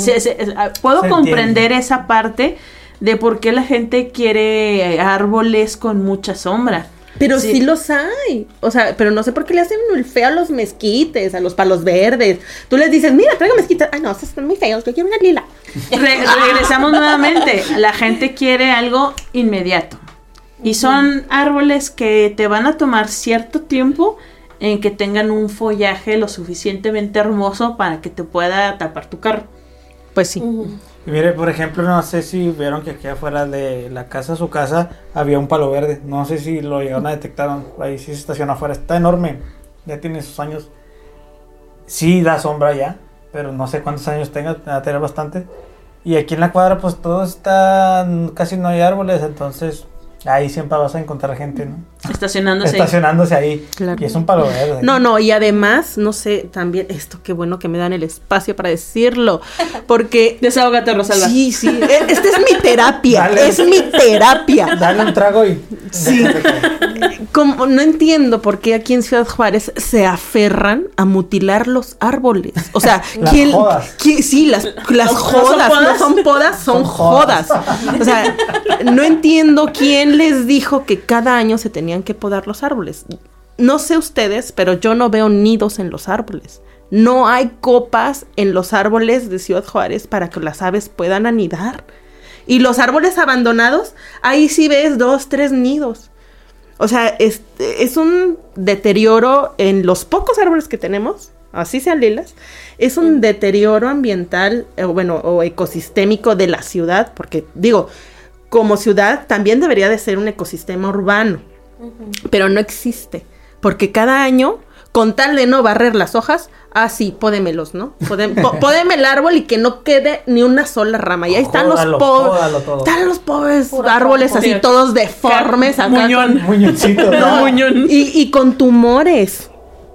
ah, puedo comprender esa parte de por qué la gente quiere árboles con mucha sombra. Pero sí. los hay. O sea, pero no sé por qué le hacen el feo a los mezquites, a los palos verdes. Tú les dices, mira, traigo mezquites. Ay, no, esos están muy feos, yo quiero una lila. regresamos nuevamente. La gente quiere algo inmediato. Y son árboles que te van a tomar cierto tiempo en que tengan un follaje lo suficientemente hermoso para que te pueda tapar tu carro. Pues sí. Y mire, por ejemplo, no sé si vieron que aquí afuera de la casa, su casa, había un palo verde. No sé si lo llegaron a detectar. Ahí sí se estaciona afuera. Está enorme. Ya tiene sus años. Sí da sombra ya, pero no sé cuántos años tenga. Va a tener bastante. Y aquí en la cuadra, pues todo está. Casi no hay árboles, entonces Ahí siempre vas a encontrar gente, ¿no? Estacionándose. Estacionándose ahí. Claro. Y es un palo verde. No, no, y además, no sé, también, esto qué bueno que me dan el espacio para decirlo. Porque. *laughs* Desahógate, Rosalba. Sí, sí. E, esta es mi terapia. es mi terapia. Dale un trago y. Sí. Como, no entiendo por qué aquí en Ciudad Juárez se aferran a mutilar los árboles. O sea, *laughs* las ¿quién, jodas. sí, las, las jodas. No son podas, son, jodas. O sea, no entiendo quién les dijo que cada año se que podar los árboles. No sé ustedes, pero yo no veo nidos en los árboles. No hay copas en los árboles de Ciudad Juárez para que las aves puedan anidar. Y los árboles abandonados, ahí sí ves dos, tres nidos. O sea, es, es un deterioro en los pocos árboles que tenemos, así sean lilas, es un deterioro ambiental, eh, bueno, o ecosistémico de la ciudad, porque digo, como ciudad también debería de ser un ecosistema urbano, pero no existe, porque cada año, con tal de no barrer las hojas, ah, sí, pódemelos, ¿no? *laughs* Pódeme, el árbol y que no quede ni una sola rama. Y ahí están los pobres, están los pobres árboles así todos deformes, acá muñón, *laughs* ¿no? muñón. Y, y con tumores,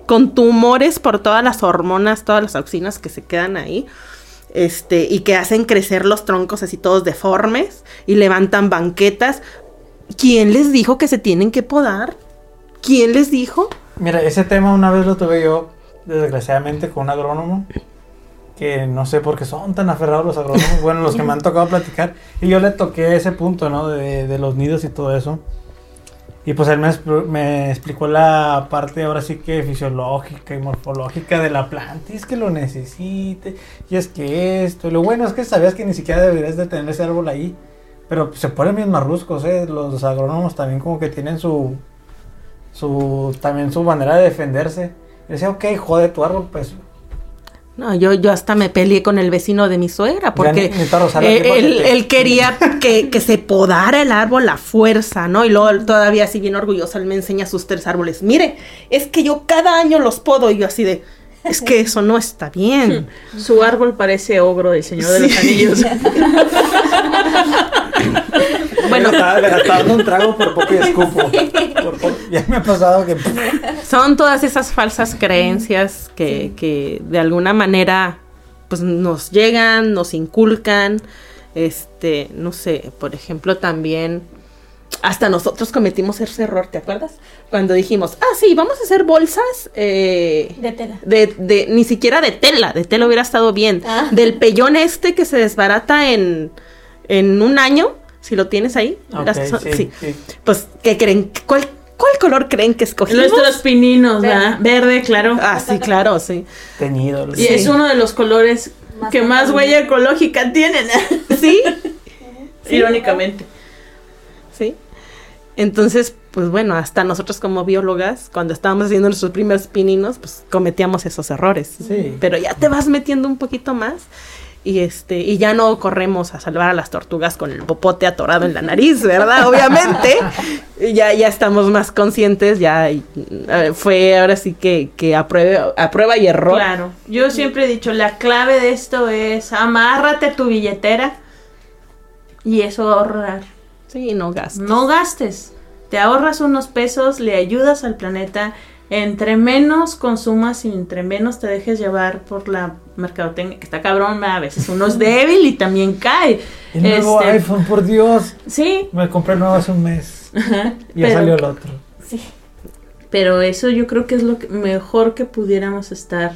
con tumores por todas las hormonas, todas las auxinas que se quedan ahí este, y que hacen crecer los troncos así todos deformes y levantan banquetas. ¿Quién les dijo que se tienen que podar? ¿Quién les dijo? Mira, ese tema una vez lo tuve yo, desgraciadamente, con un agrónomo, que no sé por qué son tan aferrados los agrónomos, bueno, los que me han tocado platicar, y yo le toqué ese punto, ¿no? De, los nidos y todo eso. Y pues él me, explicó la parte ahora sí que fisiológica y morfológica de la planta. Y es que lo necesite. Y es que esto. Y lo bueno es que sabías que ni siquiera deberías de tener ese árbol ahí. Pero se ponen bien marruscos, ¿eh? Los agrónomos también como que tienen su... su también su manera de defenderse. Y decía, ok, jode tu árbol, pues no, yo, yo hasta me peleé con el vecino de mi suegra porque eh, él, quería que, se podara el árbol a fuerza, ¿no? Y luego todavía así bien orgulloso él me enseña sus tres árboles. Mire, es que yo cada año los podo y yo así de... Es que eso no está bien. *laughs* Su árbol parece ogro del Señor de los Anillos. *laughs* *laughs* bueno. Me dando un trago por poco y escupo. ya me ha pasado que... *laughs* Son todas esas falsas creencias que, que de alguna manera pues nos llegan, nos inculcan, este, no sé, por ejemplo también hasta nosotros cometimos ese error, ¿te acuerdas? Cuando dijimos, ah, sí, vamos a hacer bolsas. Eh, de tela. De, ni siquiera de tela, de tela hubiera estado bien. Ah. Del pellón este que se desbarata en, en un año, si lo tienes ahí. sí, Pues, ¿qué creen? ¿Cuál, ¿Cuál color creen que escogimos? Nuestros pininos, ¿verdad? Verde, claro. Ah, sí, claro, sí. Teñido. Y es uno de los colores que más huella ecológica tienen. *laughs* ¿Sí? Irónicamente. Sí. Entonces, pues bueno, hasta nosotros como biólogas, cuando estábamos haciendo nuestros primeros pininos, pues cometíamos esos errores. Sí. Pero ya te vas metiendo un poquito más y este y ya no corremos a salvar a las tortugas con el popote atorado en la nariz, ¿verdad? Obviamente. *laughs* ya ya estamos más conscientes, ya fue ahora sí que que a prueba, a prueba y error. Claro. Yo siempre he dicho, la clave de esto es amárrate tu billetera y eso ahorrar Sí, no gastes. No gastes. Te ahorras unos pesos, le ayudas al planeta. Entre menos consumas y entre menos te dejes llevar por la mercadotecnia, que está cabrón, a veces uno es *laughs* débil y también cae. El nuevo este, iPhone, por Dios. Sí. Me compré nuevo hace un mes. y ya salió el otro. Sí. Pero eso yo creo que es lo mejor que pudiéramos estar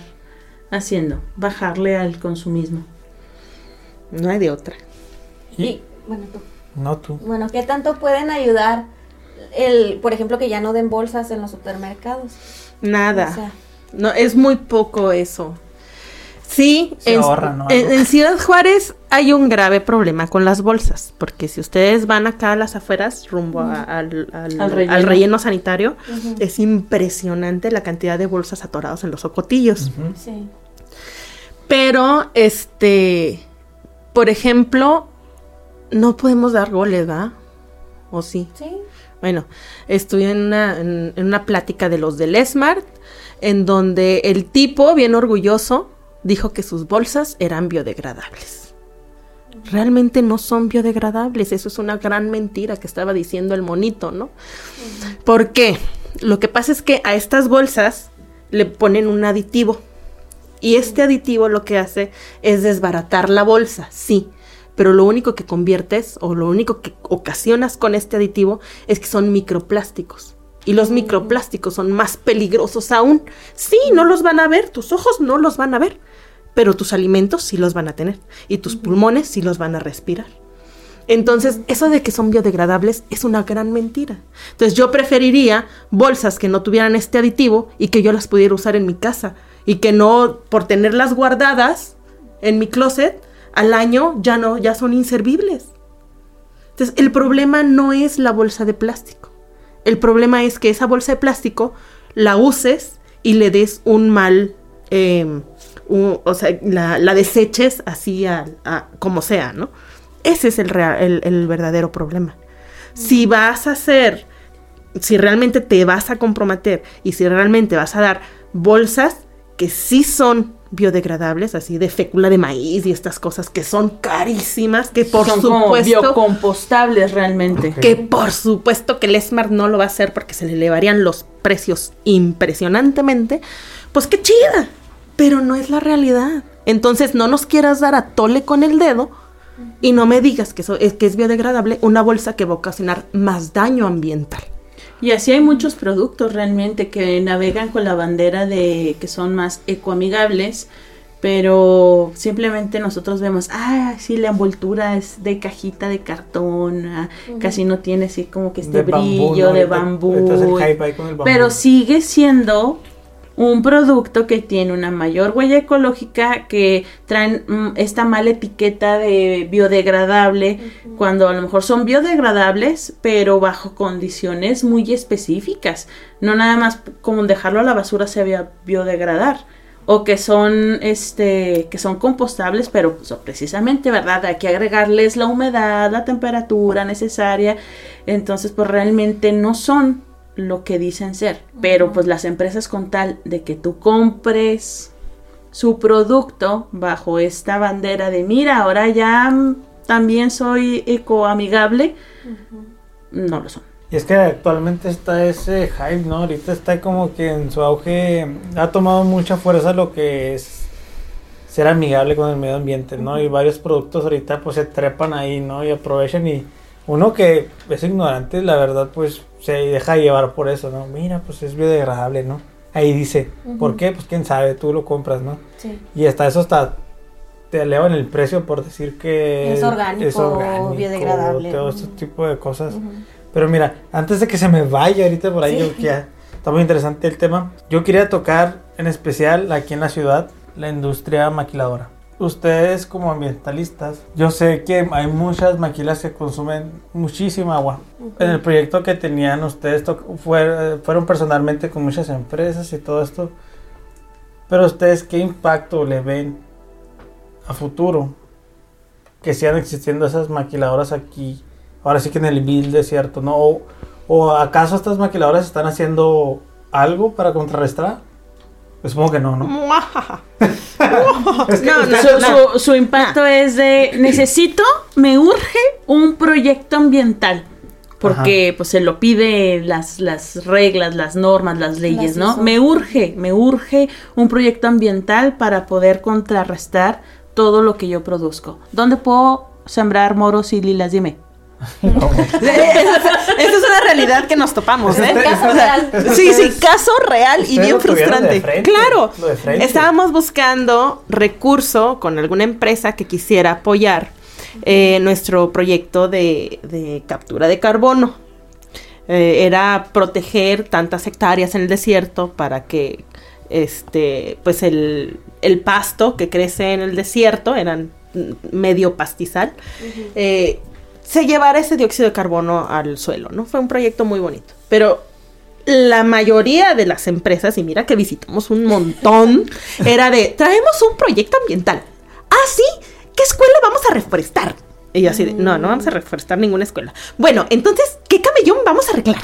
haciendo, bajarle al consumismo. No hay de otra. Y, bueno, tú. No tú. Bueno, ¿qué tanto pueden ayudar el, por ejemplo, que ya no den bolsas en los supermercados? Nada. no, es muy poco eso. Sí, en, Ciudad Juárez hay un grave problema con las bolsas, porque si ustedes van acá a las afueras, rumbo al, relleno. sanitario, es impresionante la cantidad de bolsas atoradas en los ocotillos. Sí. Pero, este, por ejemplo, no podemos dar goles, ¿verdad? ¿O sí? Sí. Bueno, estuve en una, en, una plática de los del Smart, en donde el tipo, bien orgulloso, dijo que sus bolsas eran biodegradables. Realmente no son biodegradables, eso es una gran mentira que estaba diciendo el monito, ¿no? ¿Por qué? Lo que pasa es que a estas bolsas le ponen un aditivo. Y este aditivo lo que hace es desbaratar la bolsa, sí, pero lo único que conviertes o lo único que ocasionas con este aditivo es que son microplásticos. Y los microplásticos son más peligrosos aún. Sí, no los van a ver, tus ojos no los van a ver, pero tus alimentos sí los van a tener y tus pulmones sí los van a respirar. Entonces, eso de que son biodegradables es una gran mentira. Entonces, yo preferiría bolsas que no tuvieran este aditivo y que yo las pudiera usar en mi casa y que no por tenerlas guardadas en mi closet al año ya no, ya son inservibles. Entonces, el problema no es la bolsa de plástico. El problema es que esa bolsa de plástico la uses y le des un mal, em, o sea, la, deseches así como sea, ¿no? Ese es el, real, el, verdadero problema. Si vas a hacer, si realmente te vas a comprometer y si realmente vas a dar bolsas que sí son biodegradables, así de fécula de maíz y estas cosas que son carísimas, que por son supuesto... biocompostables realmente. Que por supuesto que el Smart no lo va a hacer porque se le elevarían los precios impresionantemente. Pues qué chida, pero no es la realidad. Entonces no nos quieras dar a tole con el dedo y no me digas que, eso es, que es biodegradable una bolsa que va a ocasionar más daño ambiental. Y así hay muchos productos realmente que navegan con la bandera de que son más ecoamigables, pero simplemente nosotros vemos, ah, sí, la envoltura es de cajita de cartón, ah, casi no tiene así como que este brillo de bambú, pero sigue siendo un producto que tiene una mayor huella ecológica, que traen mm, esta mala etiqueta de biodegradable, cuando a lo mejor son biodegradables, pero bajo condiciones muy específicas. No nada más como dejarlo a la basura se vea biodegradar. O que son, este, que son compostables, pero pues, precisamente, ¿verdad? Hay que agregarles la humedad, la temperatura necesaria. Entonces, pues realmente no son lo que dicen ser. Pero pues las empresas con tal de que tú compres su producto bajo esta bandera de mira, ahora ya también soy ecoamigable, no lo son. Y es que actualmente está ese hype, ¿no? Ahorita está como que en su auge ha tomado mucha fuerza lo que es ser amigable con el medio ambiente, ¿no? Y varios productos ahorita pues se trepan ahí, ¿no? Y aprovechan y uno que es ignorante, la verdad, pues se deja llevar por eso, ¿no? Mira, pues es biodegradable, ¿no? Ahí dice, ¿por qué? Pues quién sabe, tú lo compras, ¿no? Sí. Y hasta eso hasta te elevan el precio por decir que es orgánico, es orgánico biodegradable. Todo este tipo de cosas. Pero mira, antes de que se me vaya ahorita por ahí, yo, que ya está muy interesante el tema, yo quería tocar en especial aquí en la ciudad la industria maquiladora ustedes como ambientalistas, yo sé que hay muchas maquilas que consumen muchísima agua. En el proyecto que tenían ustedes fueron personalmente con muchas empresas y todo esto. Pero ustedes, ¿qué impacto le ven a futuro que sigan existiendo esas maquiladoras aquí? Ahora sí que en el vil desierto, ¿no? ¿O, o acaso estas maquiladoras están haciendo algo para contrarrestar? Supongo que no, ¿no? *laughs* no, su, impacto es de necesito, me urge un proyecto ambiental. Porque pues se lo pide las, las reglas, las normas, las leyes, ¿no? Me urge, me urge un proyecto ambiental para poder contrarrestar todo lo que yo produzco. ¿Dónde puedo sembrar moros y lilas? Dime. *laughs* *laughs* Esa es una realidad que nos topamos, ¿eh? sí, sí, caso real y bien frustrante. claro, estábamos buscando recurso con alguna empresa que quisiera apoyar eh, nuestro proyecto de, captura de carbono. Eh, era proteger tantas hectáreas en el desierto para que este pues el, pasto que crece en el desierto eran medio pastizal se llevara ese dióxido de carbono al suelo, ¿no? Fue un proyecto muy bonito. Pero la mayoría de las empresas, y mira que visitamos un montón, *laughs* era de, traemos un proyecto ambiental. Ah, sí, ¿qué escuela vamos a reforestar? Y yo así de, no, no vamos a reforestar ninguna escuela. Bueno, entonces, ¿qué camellón vamos a arreglar?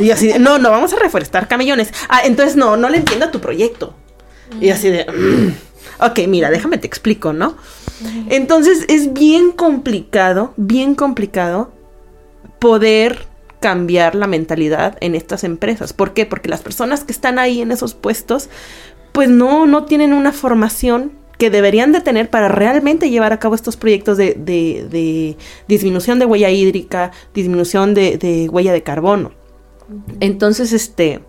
Y yo así de, no, no vamos a reforestar camellones. Ah, entonces no, no le entiendo a tu proyecto. Y así de, mm, ok, mira, déjame te explico, ¿no? Entonces es bien complicado, bien complicado poder cambiar la mentalidad en estas empresas. ¿Por qué? Porque las personas que están ahí en esos puestos, pues no, no tienen una formación que deberían de tener para realmente llevar a cabo estos proyectos de, de, disminución de huella hídrica, disminución de, de huella de carbono. Entonces, este,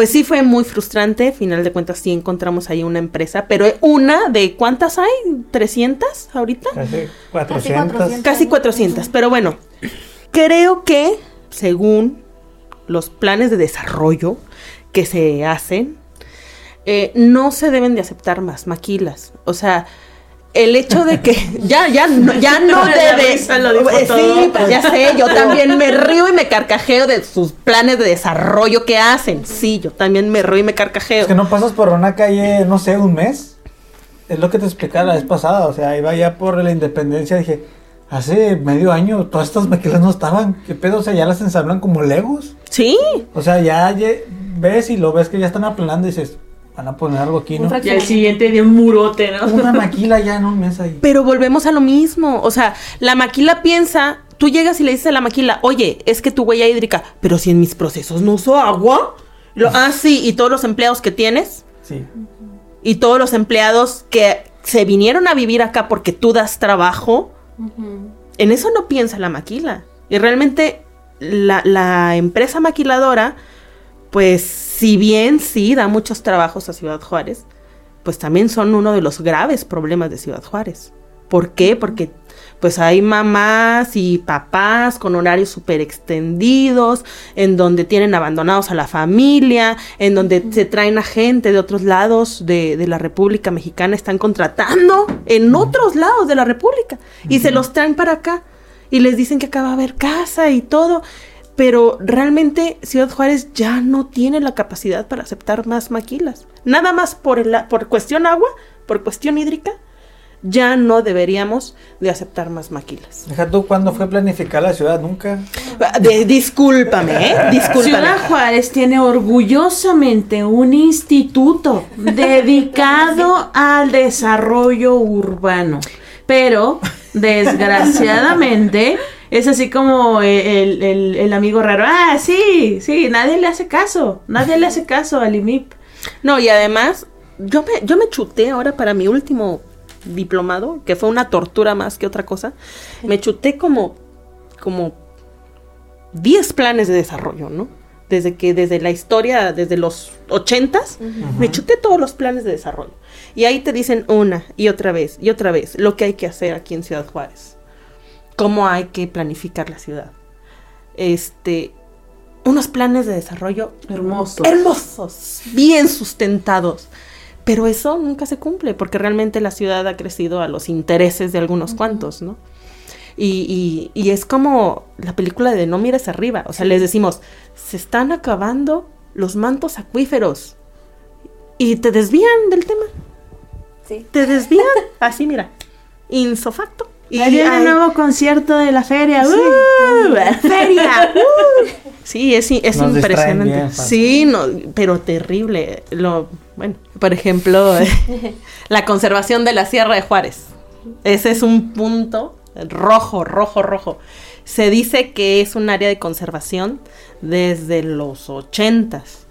pues sí fue muy frustrante. Final de cuentas sí encontramos ahí una empresa, pero una de cuántas hay? ¿300 ahorita? Casi 400. Casi 400. Pero bueno, creo que según los planes de desarrollo que se hacen, eh, no se deben de aceptar más maquilas. O sea, el hecho de que *laughs* ya, ya, no, ya no *laughs* debe. sí, pues ya sé, yo también me río y me carcajeo de sus planes de desarrollo que hacen. Sí, yo también me río y me carcajeo. Es que no pasas por una calle, no sé, un mes. Es lo que te explicaba la vez pasada. O sea, iba ya por la independencia, dije, hace medio año todas estas maquilas no estaban. ¿Qué pedo? O sea, ya las ensamblan como legos. Sí. O sea, ya, ya ves y lo ves que ya están aplanando y dices, Van a poner algo aquí, ¿no? Y el siguiente de un murote, ¿no? Una *laughs* maquila ya en un mes ahí. Pero volvemos a lo mismo. O sea, la maquila piensa, tú llegas y le dices a la maquila, oye, es que tu huella hídrica, pero si en mis procesos no uso agua. ah, sí, y todos los empleados que tienes. Sí. Y todos los empleados que se vinieron a vivir acá porque tú das trabajo. En eso no piensa la maquila. Y realmente la, la empresa maquiladora pues si bien sí da muchos trabajos a Ciudad Juárez, pues también son uno de los graves problemas de Ciudad Juárez. ¿Por qué? Porque pues hay mamás y papás con horarios súper extendidos, en donde tienen abandonados a la familia, en donde se traen a gente de otros lados de, de la República Mexicana, están contratando en otros lados de la República y se los traen para acá y les dicen que acaba de haber casa y todo pero realmente Ciudad Juárez ya no tiene la capacidad para aceptar más maquilas. Nada más por, el, por cuestión agua, por cuestión hídrica, ya no deberíamos de aceptar más maquilas. Deja tú, ¿cuándo fue planificada la ciudad? Nunca. discúlpame, ¿eh? *laughs* Discúlpame. Ciudad Juárez tiene orgullosamente un instituto dedicado *laughs* al desarrollo urbano, pero desgraciadamente, es así como el, el, amigo raro. Ah, sí, sí, nadie le hace caso. Nadie le hace caso al IMIP. No, y además, yo me, yo me chuté ahora para mi último diplomado, que fue una tortura más que otra cosa. Me chuté como, como 10 planes de desarrollo, ¿no? Desde que, desde la historia, desde los ochentas, me chuté todos los planes de desarrollo. Y ahí te dicen una y otra vez y otra vez lo que hay que hacer aquí en Ciudad Juárez. Cómo hay que planificar la ciudad. Este, unos planes de desarrollo hermosos. Hermosos, bien sustentados. Pero eso nunca se cumple porque realmente la ciudad ha crecido a los intereses de algunos cuantos, ¿no? Y, y, es como la película de No mires arriba. O sea, les decimos, se están acabando los mantos acuíferos. Y te desvían del tema. Sí. Te desvían. *laughs* Así, mira. Insofacto. Y hay un nuevo concierto de la feria. Sí. ¡Uh! *laughs* ¡Feria! ¡Uh! Sí, es, es impresionante. sí, no, pero terrible. Lo, bueno, por ejemplo, *laughs* la conservación de la Sierra de Juárez. Ese es un punto rojo, rojo, rojo. Se dice que es un área de conservación desde los ochentas.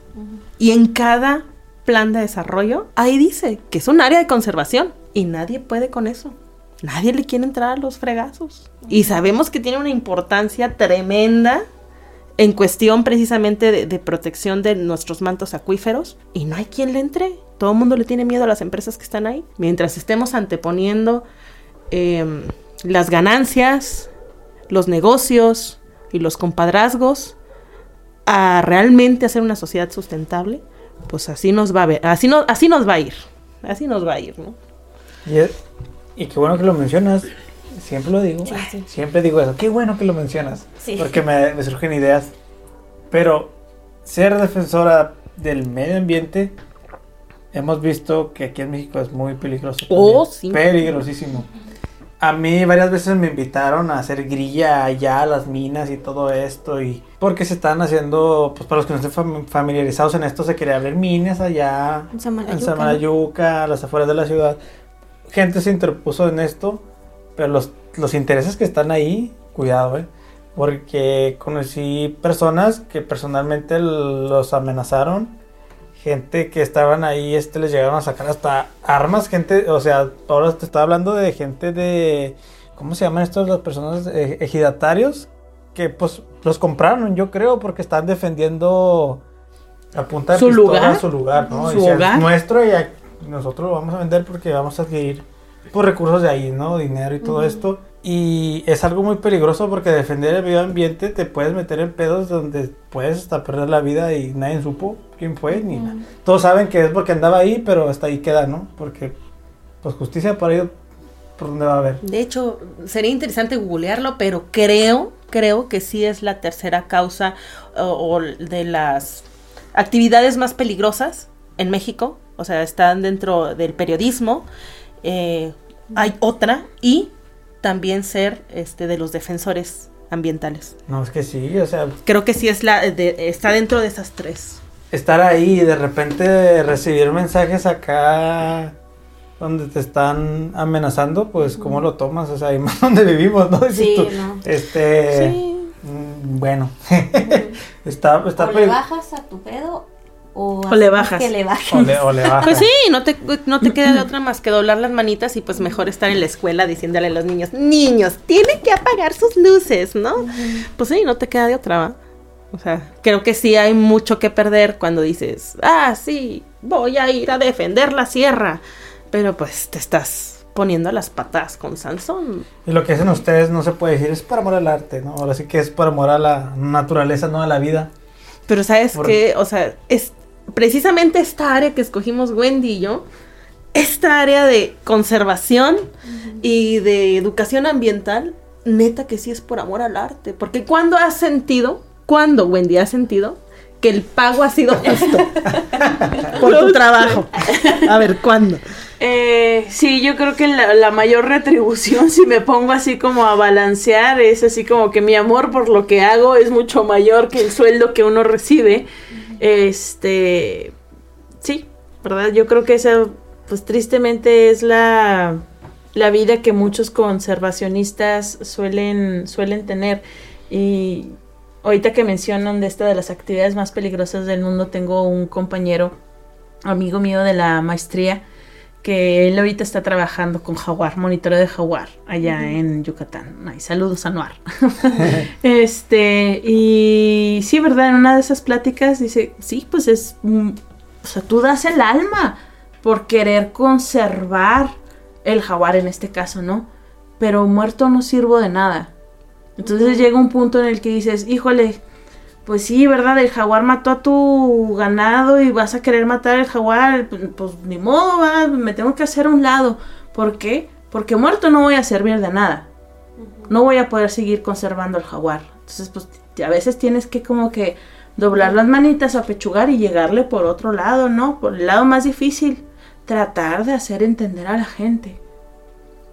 Y en cada plan de desarrollo, ahí dice que es un área de conservación. Y nadie puede con eso. Nadie le quiere entrar a los fregazos. Y sabemos que tiene una importancia tremenda en cuestión precisamente de, protección de nuestros mantos acuíferos. Y no hay quien le entre. Todo el mundo le tiene miedo a las empresas que están ahí. Mientras estemos anteponiendo em, las ganancias, los negocios y los compadrazgos a realmente hacer una sociedad sustentable, pues así nos va a ver, así, no, así nos va a ir, así nos va a ir, ¿no? Y, qué bueno que lo mencionas, siempre lo digo, siempre digo eso, qué bueno que lo mencionas, porque me, me, surgen ideas, pero ser defensora del medio ambiente, hemos visto que aquí en México es muy peligroso. Oh, sí. Peligrosísimo. A mí varias veces me invitaron a hacer grilla allá a las minas y todo esto y porque se están haciendo, pues para los que no estén familiarizados en esto, se quería abrir minas allá en Samalayuca, a las afueras de la ciudad. Gente se interpuso en esto, pero los, los intereses que están ahí, cuidado, eh, porque conocí personas que personalmente los amenazaron gente que estaban ahí, este les llegaron a sacar hasta armas, gente, o sea, ahora te estaba hablando de gente de, ¿cómo se llaman estos las personas eh, ejidatarios? Que pues los compraron, yo creo, porque están defendiendo a punta de ¿Su lugar? su lugar, ¿no? ¿Su hogar? nuestro y nosotros lo vamos a vender porque vamos a adquirir por recursos de ahí, ¿no? Dinero y todo esto. Y es algo muy peligroso porque defender el medio ambiente te puedes meter en pedos donde puedes hasta perder la vida y nadie supo quién fue ni nada. Todos saben que es porque andaba ahí, pero hasta ahí queda, ¿no? Porque pues justicia por ahí por donde va a haber. De hecho, sería interesante googlearlo, pero creo, creo que sí es la tercera causa o, de las actividades más peligrosas en México. O sea, están dentro del periodismo. Eh, hay otra y también ser este de los defensores ambientales. No, es que sí, o sea... Creo que sí es la está dentro de esas tres. Estar ahí y de repente recibir mensajes acá donde te están amenazando, pues cómo lo tomas, o sea, ahí *laughs* más donde vivimos, ¿no? Sí, no. Este... Mm, bueno, *laughs* está, está... O le bajas a tu pedo o, le bajas. Que le O, le, bajas. Pues sí, no te, no te queda de *laughs* otra más que doblar las manitas y pues mejor estar en la escuela diciéndole a los niños, niños, tienen que apagar sus luces, ¿no? Pues sí, no te queda de otra, ¿va? O sea, creo que sí hay mucho que perder cuando dices, ah, sí, voy a ir a defender la sierra. Pero pues te estás poniendo las patas con Sansón. Y lo que hacen ustedes no se puede decir, es por amor al arte, ¿no? Ahora sí que es por amor a la naturaleza, no a la vida. Pero sabes que, o sea, es, precisamente esta área que escogimos Wendy y yo, esta área de conservación y de educación ambiental, neta que sí es por amor al arte. Porque cuando has sentido, cuando Wendy has sentido que el pago ha sido justo *laughs* por tu trabajo. A ver, ¿cuándo? Eh, sí, yo creo que la, la, mayor retribución, si me pongo así como a balancear, es así como que mi amor por lo que hago es mucho mayor que el sueldo que uno recibe. Este, sí, ¿verdad? Yo creo que esa, pues tristemente es la, la vida que muchos conservacionistas suelen, suelen tener. Y ahorita que mencionan de esta de las actividades más peligrosas del mundo, tengo un compañero, amigo mío de la maestría, que él ahorita está trabajando con jaguar, monitoreo de jaguar, allá en Yucatán. Ay, saludos a Noir. *laughs* *laughs* este, y sí, ¿verdad? En una de esas pláticas dice, sí, pues es, o sea, tú das el alma por querer conservar el jaguar en este caso, ¿no? Pero muerto no sirvo de nada. Entonces llega un punto en el que dices, híjole, pues sí, ¿verdad? El jaguar mató a tu ganado y vas a querer matar al jaguar, pues, pues ni modo, me tengo que hacer a un lado. ¿Por qué? Porque muerto no voy a servir de nada. No voy a poder seguir conservando el jaguar. Entonces, pues a veces tienes que como que doblar las manitas, apechugar y llegarle por otro lado, ¿no? Por el lado más difícil. Tratar de hacer entender a la gente.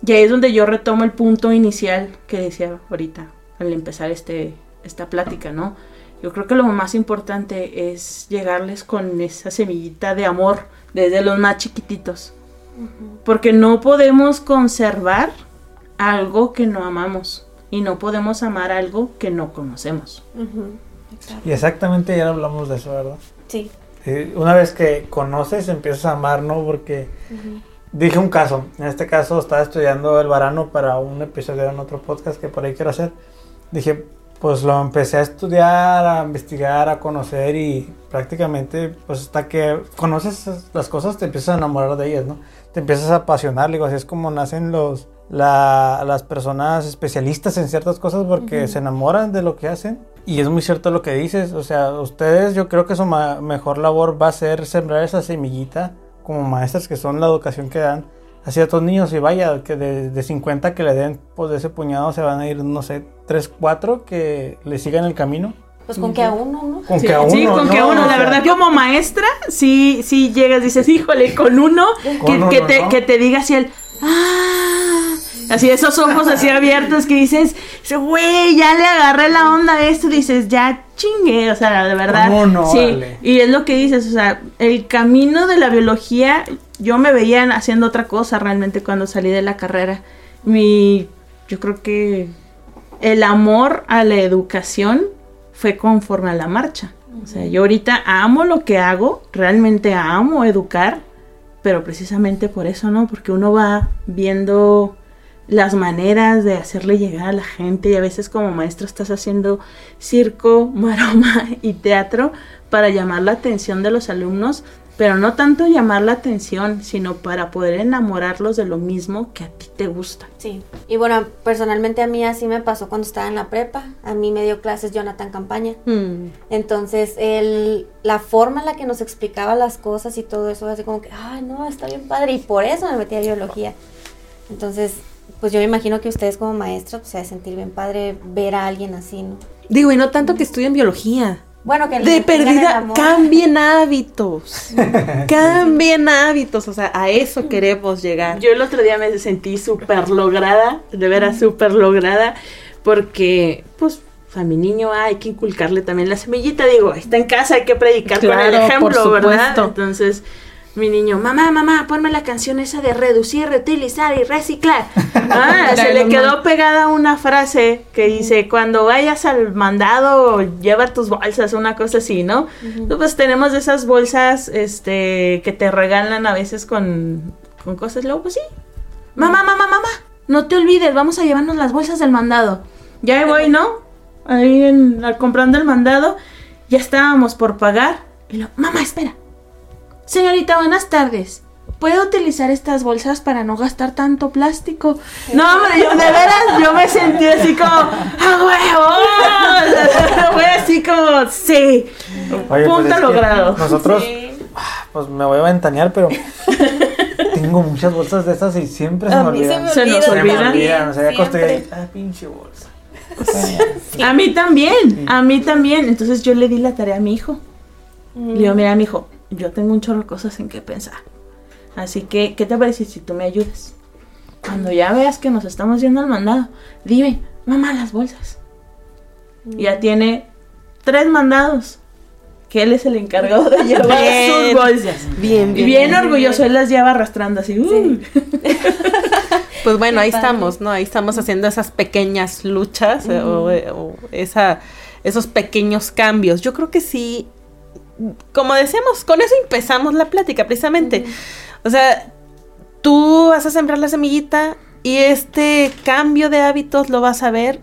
Y ahí es donde yo retomo el punto inicial que decía ahorita, al empezar este, esta plática, ¿no? Yo creo que lo más importante es llegarles con esa semillita de amor desde los más chiquititos. Porque no podemos conservar algo que no amamos y no podemos amar algo que no conocemos. Y exactamente ya hablamos de eso, ¿verdad? Sí. una vez que conoces, empiezas a amar, ¿no? Porque dije un caso. En este caso estaba estudiando el varano para un episodio en otro podcast que por ahí quiero hacer. Dije, pues lo empecé a estudiar, a investigar, a conocer y prácticamente pues hasta que conoces las cosas te empiezas a enamorar de ellas, ¿no? Te empiezas a apasionar, digo, así es como nacen los, las personas especialistas en ciertas cosas porque se enamoran de lo que hacen. Y es muy cierto lo que dices, o sea, ustedes yo creo que su mejor labor va a ser sembrar esa semillita como maestras que son la educación que dan a otros niños y vaya, que de, de 50 que le den, pues de ese puñado se van a ir, no sé, 3, 4 que le sigan el camino. Pues con que a uno, ¿no? Con que a uno. Sí, con que a uno. La verdad, como maestra, sí, sí llegas, dices, híjole, con uno, que, te, que te diga así el, ¡ah! Así esos ojos así abiertos que dices, güey, ya le agarré la onda a esto, dices, ya chingue, o sea, de verdad. No, no, sí, y es lo que dices, o sea, el camino de la biología, yo me veía haciendo otra cosa realmente cuando salí de la carrera. Mi, yo creo que el amor a la educación fue conforme a la marcha. O sea, yo ahorita amo lo que hago, realmente amo educar, pero precisamente por eso, ¿no? Porque uno va viendo las maneras de hacerle llegar a la gente y a veces como maestro estás haciendo circo, *laughs* maroma y teatro para llamar la atención de los alumnos, pero no tanto llamar la atención, sino para poder enamorarlos de lo mismo que a ti te gusta. Sí, y bueno, personalmente a mí así me pasó cuando estaba en la prepa, a mí me dio clases Jonathan Campaña, mm. entonces el, la forma en la que nos explicaba las cosas y todo eso, así como que, ay no, está bien padre, y por eso me metí a biología. Entonces, pues yo me imagino que ustedes como maestros, pues se a sentir bien padre ver a alguien así, ¿no? Digo, y no tanto que estudien biología. Bueno, que de perdida cambien hábitos. *laughs* cambien hábitos, o sea, a eso queremos llegar. Yo el otro día me sentí súper lograda, de veras súper lograda, porque pues a mi niño hay que inculcarle también la semillita, digo, está en casa, hay que predicar con el ejemplo, ¿verdad? Entonces, mi niño, mamá, mamá, ponme la canción esa de reducir, reutilizar y reciclar. *laughs* Ah, se le quedó pegada una frase que dice, cuando vayas al mandado, lleva tus bolsas, una cosa así, ¿no? Pues tenemos esas bolsas este, que te regalan a veces con, con cosas, luego pues sí. Mamá, mamá, mamá, no te olvides, vamos a llevarnos las bolsas del mandado. Ya voy, ¿no? Ahí en, comprando el mandado, ya estábamos por pagar. Y lo, mamá, espera Señorita, buenas tardes. ¿Puedo utilizar estas bolsas para no gastar tanto plástico? No, hombre, yo de veras, yo me sentí así como, ¡ah, huevo! *laughs* Fue así como, sí. Pues Punto logrado. Nosotros, ah, pues me voy a ventanear, pero tengo muchas bolsas de estas y siempre se me olvidan. Se, nos olvidan. O sea, ya costé, ah, pinche bolsa. A mí también, a mí también. Entonces yo le di la tarea a mi hijo. Le digo, mira, mi hijo, yo tengo un chorro de cosas en que pensar. Así que, ¿qué te parece si tú me ayudas? Cuando ya veas que nos estamos yendo al mandado, dime, mamá, las bolsas. Ya tiene tres mandados. Que él es el encargado de *laughs* llevar sus bolsas. Bien, bien. Bien orgulloso, él las lleva arrastrando así. Uh. *laughs* pues bueno, ahí estamos, ¿no? Ahí estamos haciendo esas pequeñas luchas eh, eh, o, esa, esos pequeños cambios. Yo creo que sí, como decíamos, con eso empezamos la plática precisamente. O sea, tú vas a sembrar la semillita y este cambio de hábitos lo vas a ver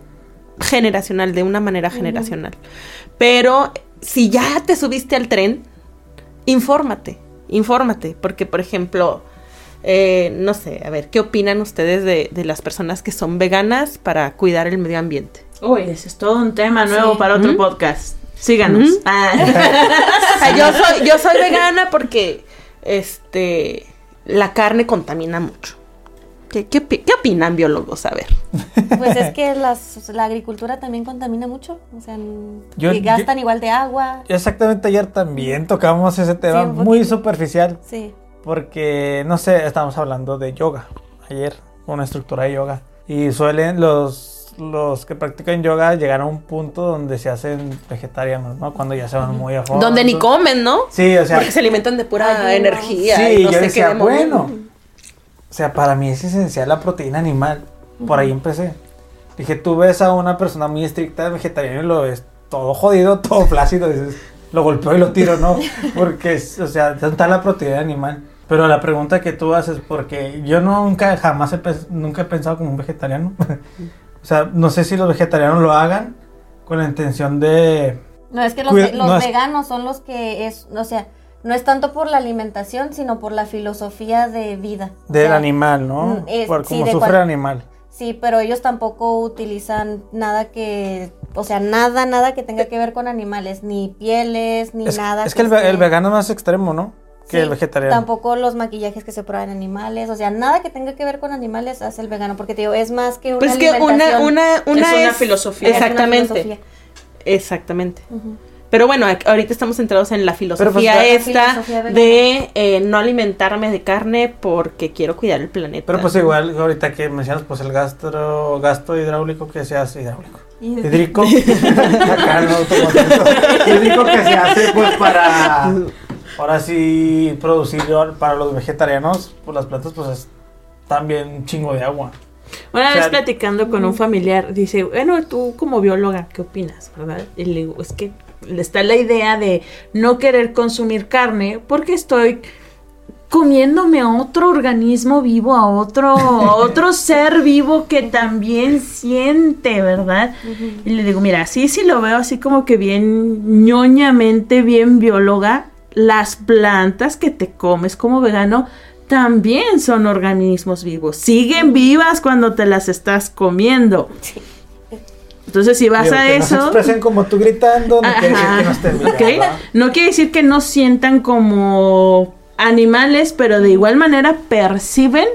generacional, de una manera generacional. Pero si ya te subiste al tren, infórmate, infórmate, porque por ejemplo, eh, no sé, a ver, ¿qué opinan ustedes de, las personas que son veganas para cuidar el medio ambiente? Uy, ese es todo un tema nuevo para otro podcast. Síganos. Ah. *laughs* yo soy, yo soy vegana porque este la carne contamina mucho. ¿Qué, qué, opinan biólogos? A ver. Pues es que las, la agricultura también contamina mucho. O sea, que gastan igual de agua. Exactamente, ayer también tocamos ese tema muy superficial. Sí. Porque, no sé, estábamos hablando de yoga ayer, una estructura de yoga. Y suelen los, los que practican yoga llegar a un punto donde se hacen vegetarianos, ¿no? Cuando ya se van muy a fondo. Donde ni comen, ¿no? Sí, o sea. Porque se alimentan de pura energía. Sí, y no yo decía, bueno o sea, para mí es esencial la proteína animal. Por ahí empecé. Dije, tú ves a una persona muy estricta vegetariana y lo ves todo jodido, todo *laughs* flácido. Dices, lo golpeo y lo tiro, ¿no? Porque, o sea, ¿dónde está la proteína animal? Pero la pregunta que tú haces, porque yo nunca, jamás he, nunca he pensado como un vegetariano. O sea, no sé si los vegetarianos lo hagan con la intención de... No, es que los, veganos son los que es, o sea, no es tanto por la alimentación, sino por la filosofía de vida. Del animal, ¿no? Mm, es, por cómo sufre el animal. Sí, pero ellos tampoco utilizan nada que, o sea, nada, nada que tenga que ver con animales, ni pieles, ni nada. Es que, el, vegano es más extremo, ¿no? Que el vegetariano. Tampoco los maquillajes que se prueban animales, o sea, nada que tenga que ver con animales hace el vegano, porque te digo, es más que una pues que una, una, una, es una filosofía. Exactamente. Exactamente. Pero bueno, ahorita estamos centrados en la pues, filosofía esta de eh, no alimentarme de carne porque quiero cuidar el planeta. Pero pues igual, ahorita que mencionas, pues el gastro, gasto hidráulico que se hace hidráulico. Hídrico. Hídrico *laughs* que se hace pues para ahora sí producir para los vegetarianos, pues las plantas pues es también un chingo de agua. Una vez platicando con un familiar, dice, bueno, tú como bióloga, ¿qué opinas? ¿Verdad? Y le digo, es que está la idea de no querer consumir carne porque estoy comiéndome a otro organismo vivo, a otro, *laughs* otro ser vivo que también siente, ¿verdad? Y le digo, mira, sí, sí lo veo así como que bien ñoñamente, bien bióloga, las plantas que te comes como vegano también son organismos vivos, siguen vivas cuando te las estás comiendo. Entonces, si vas a eso. No se expresen como tú gritando, no quiere decir que no estén No quiere decir que no sientan como animales, pero de igual manera perciben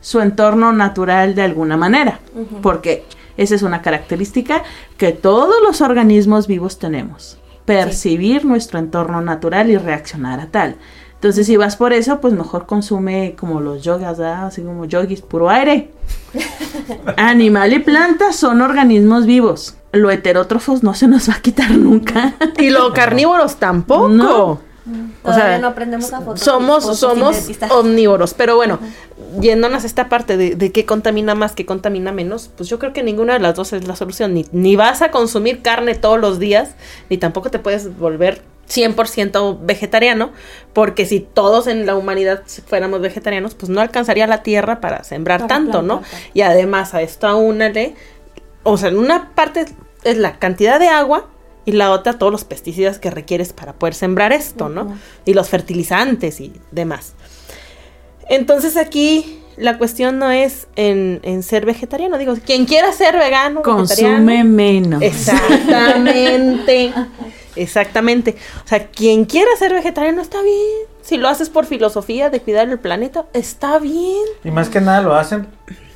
su entorno natural de alguna manera. Porque esa es una característica que todos los organismos vivos tenemos. Percibir nuestro entorno natural y reaccionar a tal. Entonces, si vas por eso, pues mejor consume como los yogas, así como yogis, puro aire. *laughs* Animal y planta son organismos vivos. Lo heterótrofos no se nos va a quitar nunca. y los *laughs* carnívoros tampoco. No. O sea, no aprendemos a Somos, somos omnívoros. Pero bueno, yéndonos a esta parte de, de, qué contamina más, qué contamina menos, pues yo creo que ninguna de las dos es la solución. Ni, ni vas a consumir carne todos los días, ni tampoco te puedes volver 100% vegetariano, porque si todos en la humanidad fuéramos vegetarianos, pues no alcanzaría la tierra para sembrar tanto, ¿no? Y además a esto aúnale, o sea, en una parte es la cantidad de agua y la otra todos los pesticidas que requieres para poder sembrar esto, ¿no? Y los fertilizantes y demás. Entonces aquí la cuestión no es en, ser vegetariano. Digo, quien quiera ser vegano, consume menos. Exactamente. *laughs* Exactamente. O sea, quien quiera ser vegetariano está bien. Si lo haces por filosofía de cuidar el planeta, está bien. Y más que nada lo hacen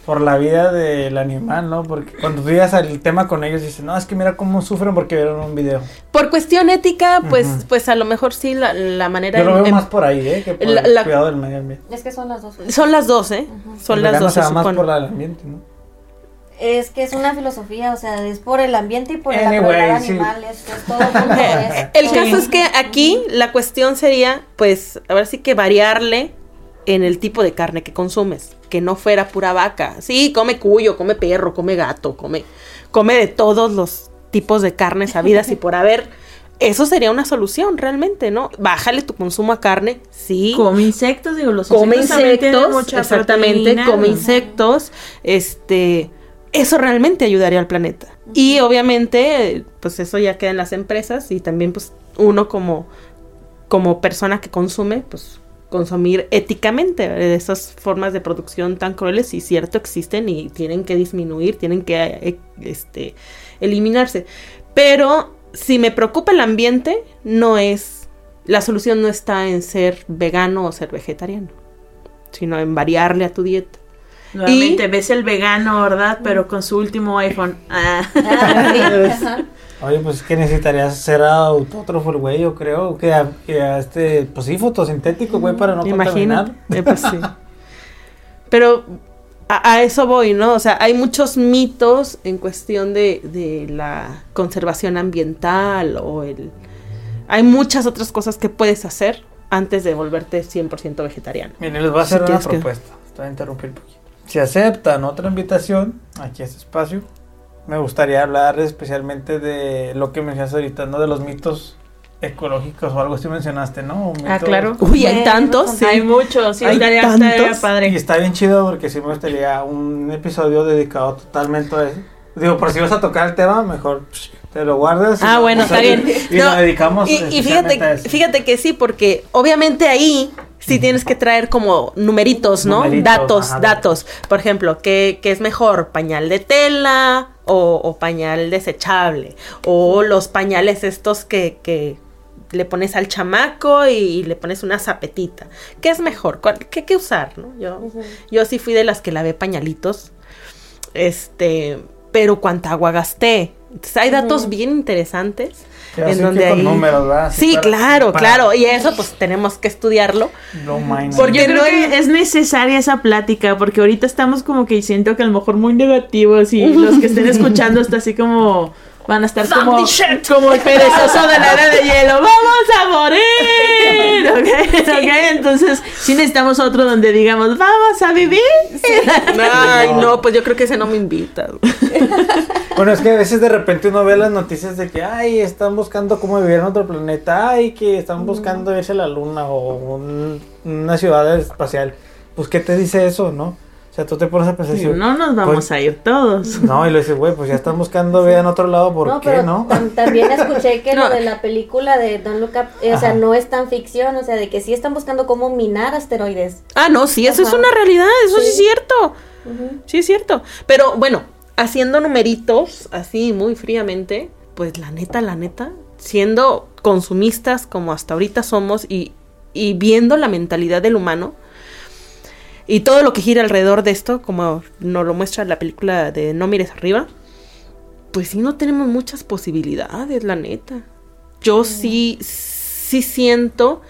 por la vida del animal, ¿no? Porque cuando tú llegas al tema con ellos dices, no, es que mira cómo sufren porque vieron un video. Por cuestión ética, pues, pues a lo mejor sí la, manera... Yo lo veo más por ahí, ¿eh? Que por el cuidado del medio ambiente. Es que son las dos. Son las dos, ¿eh? Son las dos. Se va más por el ambiente, ¿no? Es que es una filosofía, o sea, es por el ambiente y por el animal, es, todo El *laughs* caso es que aquí la cuestión sería, pues, a ver si que variarle en el tipo de carne que consumes, que no fuera pura vaca. Sí, come cuyo, come perro, come gato, come, come de todos los tipos de carnes habidas y *laughs* por haber. Eso sería una solución realmente, ¿no? Bájale tu consumo a carne, sí. Come insectos, digo, los come insectos, exactamente, come insectos, este, eso realmente ayudaría al planeta. Y obviamente, pues eso ya queda en las empresas y también pues uno como como persona que consume, pues consumir éticamente de esas formas de producción tan crueles y cierto existen y tienen que disminuir, tienen que eh, este, eliminarse. Pero si me preocupa el ambiente, no es, la solución no está en ser vegano o ser vegetariano, sino en variarle a tu dieta. Nuevamente ves el vegano, ¿verdad? Pero con su último iPhone. Ah. *laughs* *laughs* Oye, pues que necesitarías ser autótrofo el güey, yo creo, que, a, este, pues sí, fotosintético, güey, para no contaminar. Eh, pues sí. Pero a, eso voy, ¿no? O sea, hay muchos mitos en cuestión de, de la conservación ambiental o el... Hay muchas otras cosas que puedes hacer antes de volverte 100% vegetariano. Miren, les voy a hacer una propuesta. Estoy a interrumpir un poquito. Si aceptan otra invitación, aquí a este espacio, me gustaría hablar especialmente de lo que mencionaste ahorita, ¿no? De los mitos ecológicos o algo así mencionaste, ¿no? ah, claro. Uy, hay tantos. Sí. Hay muchos, sí, hay tantos. padre. Y está bien chido porque sí me gustaría un episodio dedicado totalmente a eso. Digo, por si vas a tocar el tema, mejor te lo guardas. Ah, bueno, está bien. Y lo dedicamos. Y, y fíjate, fíjate que sí, porque obviamente ahí sí tienes que traer como numeritos, ¿no? datos, datos. Por ejemplo, ¿qué, ¿qué, es mejor? ¿Pañal de tela o, pañal desechable? O los pañales estos que, que le pones al chamaco y, le pones una zapetita. ¿Qué es mejor? ¿Qué, qué usar? ¿no? Yo, yo sí fui de las que lavé pañalitos. Este, pero cuánta agua gasté. Entonces, hay datos bien interesantes en donde hay... números, Sí, claro, claro. Y eso pues tenemos que estudiarlo. No Porque creo que es necesaria esa plática, porque ahorita estamos como que siento que a lo mejor muy negativos y los que estén *laughs* escuchando está así como van a estar como, como el perezoso de la era de hielo. ¡Vamos a morir! *laughs* ¿Ok? Entonces, sí necesitamos otro donde digamos, ¡vamos a vivir! Ay, no, pues yo creo que ese no me invita. *laughs* Bueno, es que a veces de repente uno ve las noticias de que, ay, están buscando cómo vivir en otro planeta, ay, que están buscando irse a la luna o una ciudad espacial. Pues, ¿qué te dice eso, no? O sea, tú te pones a pensar. no nos vamos pues, a ir todos. *laughs* No, y le dices, güey, pues ya están buscando vida en otro lado, ¿por no, qué no? *laughs* También escuché que lo de la película de Look Up, eh, o sea, no es tan ficción, o sea, de que sí están buscando cómo minar asteroides. Ah, no, sí, eso es una realidad, eso sí, es cierto. Sí es cierto. Pero bueno, haciendo numeritos así muy fríamente, pues la neta, la neta, siendo consumistas como hasta ahorita somos y, y viendo la mentalidad del humano, y todo lo que gira alrededor de esto, como nos lo muestra la película de No mires arriba, pues sí no tenemos muchas posibilidades, la neta. Yo sí, sí siento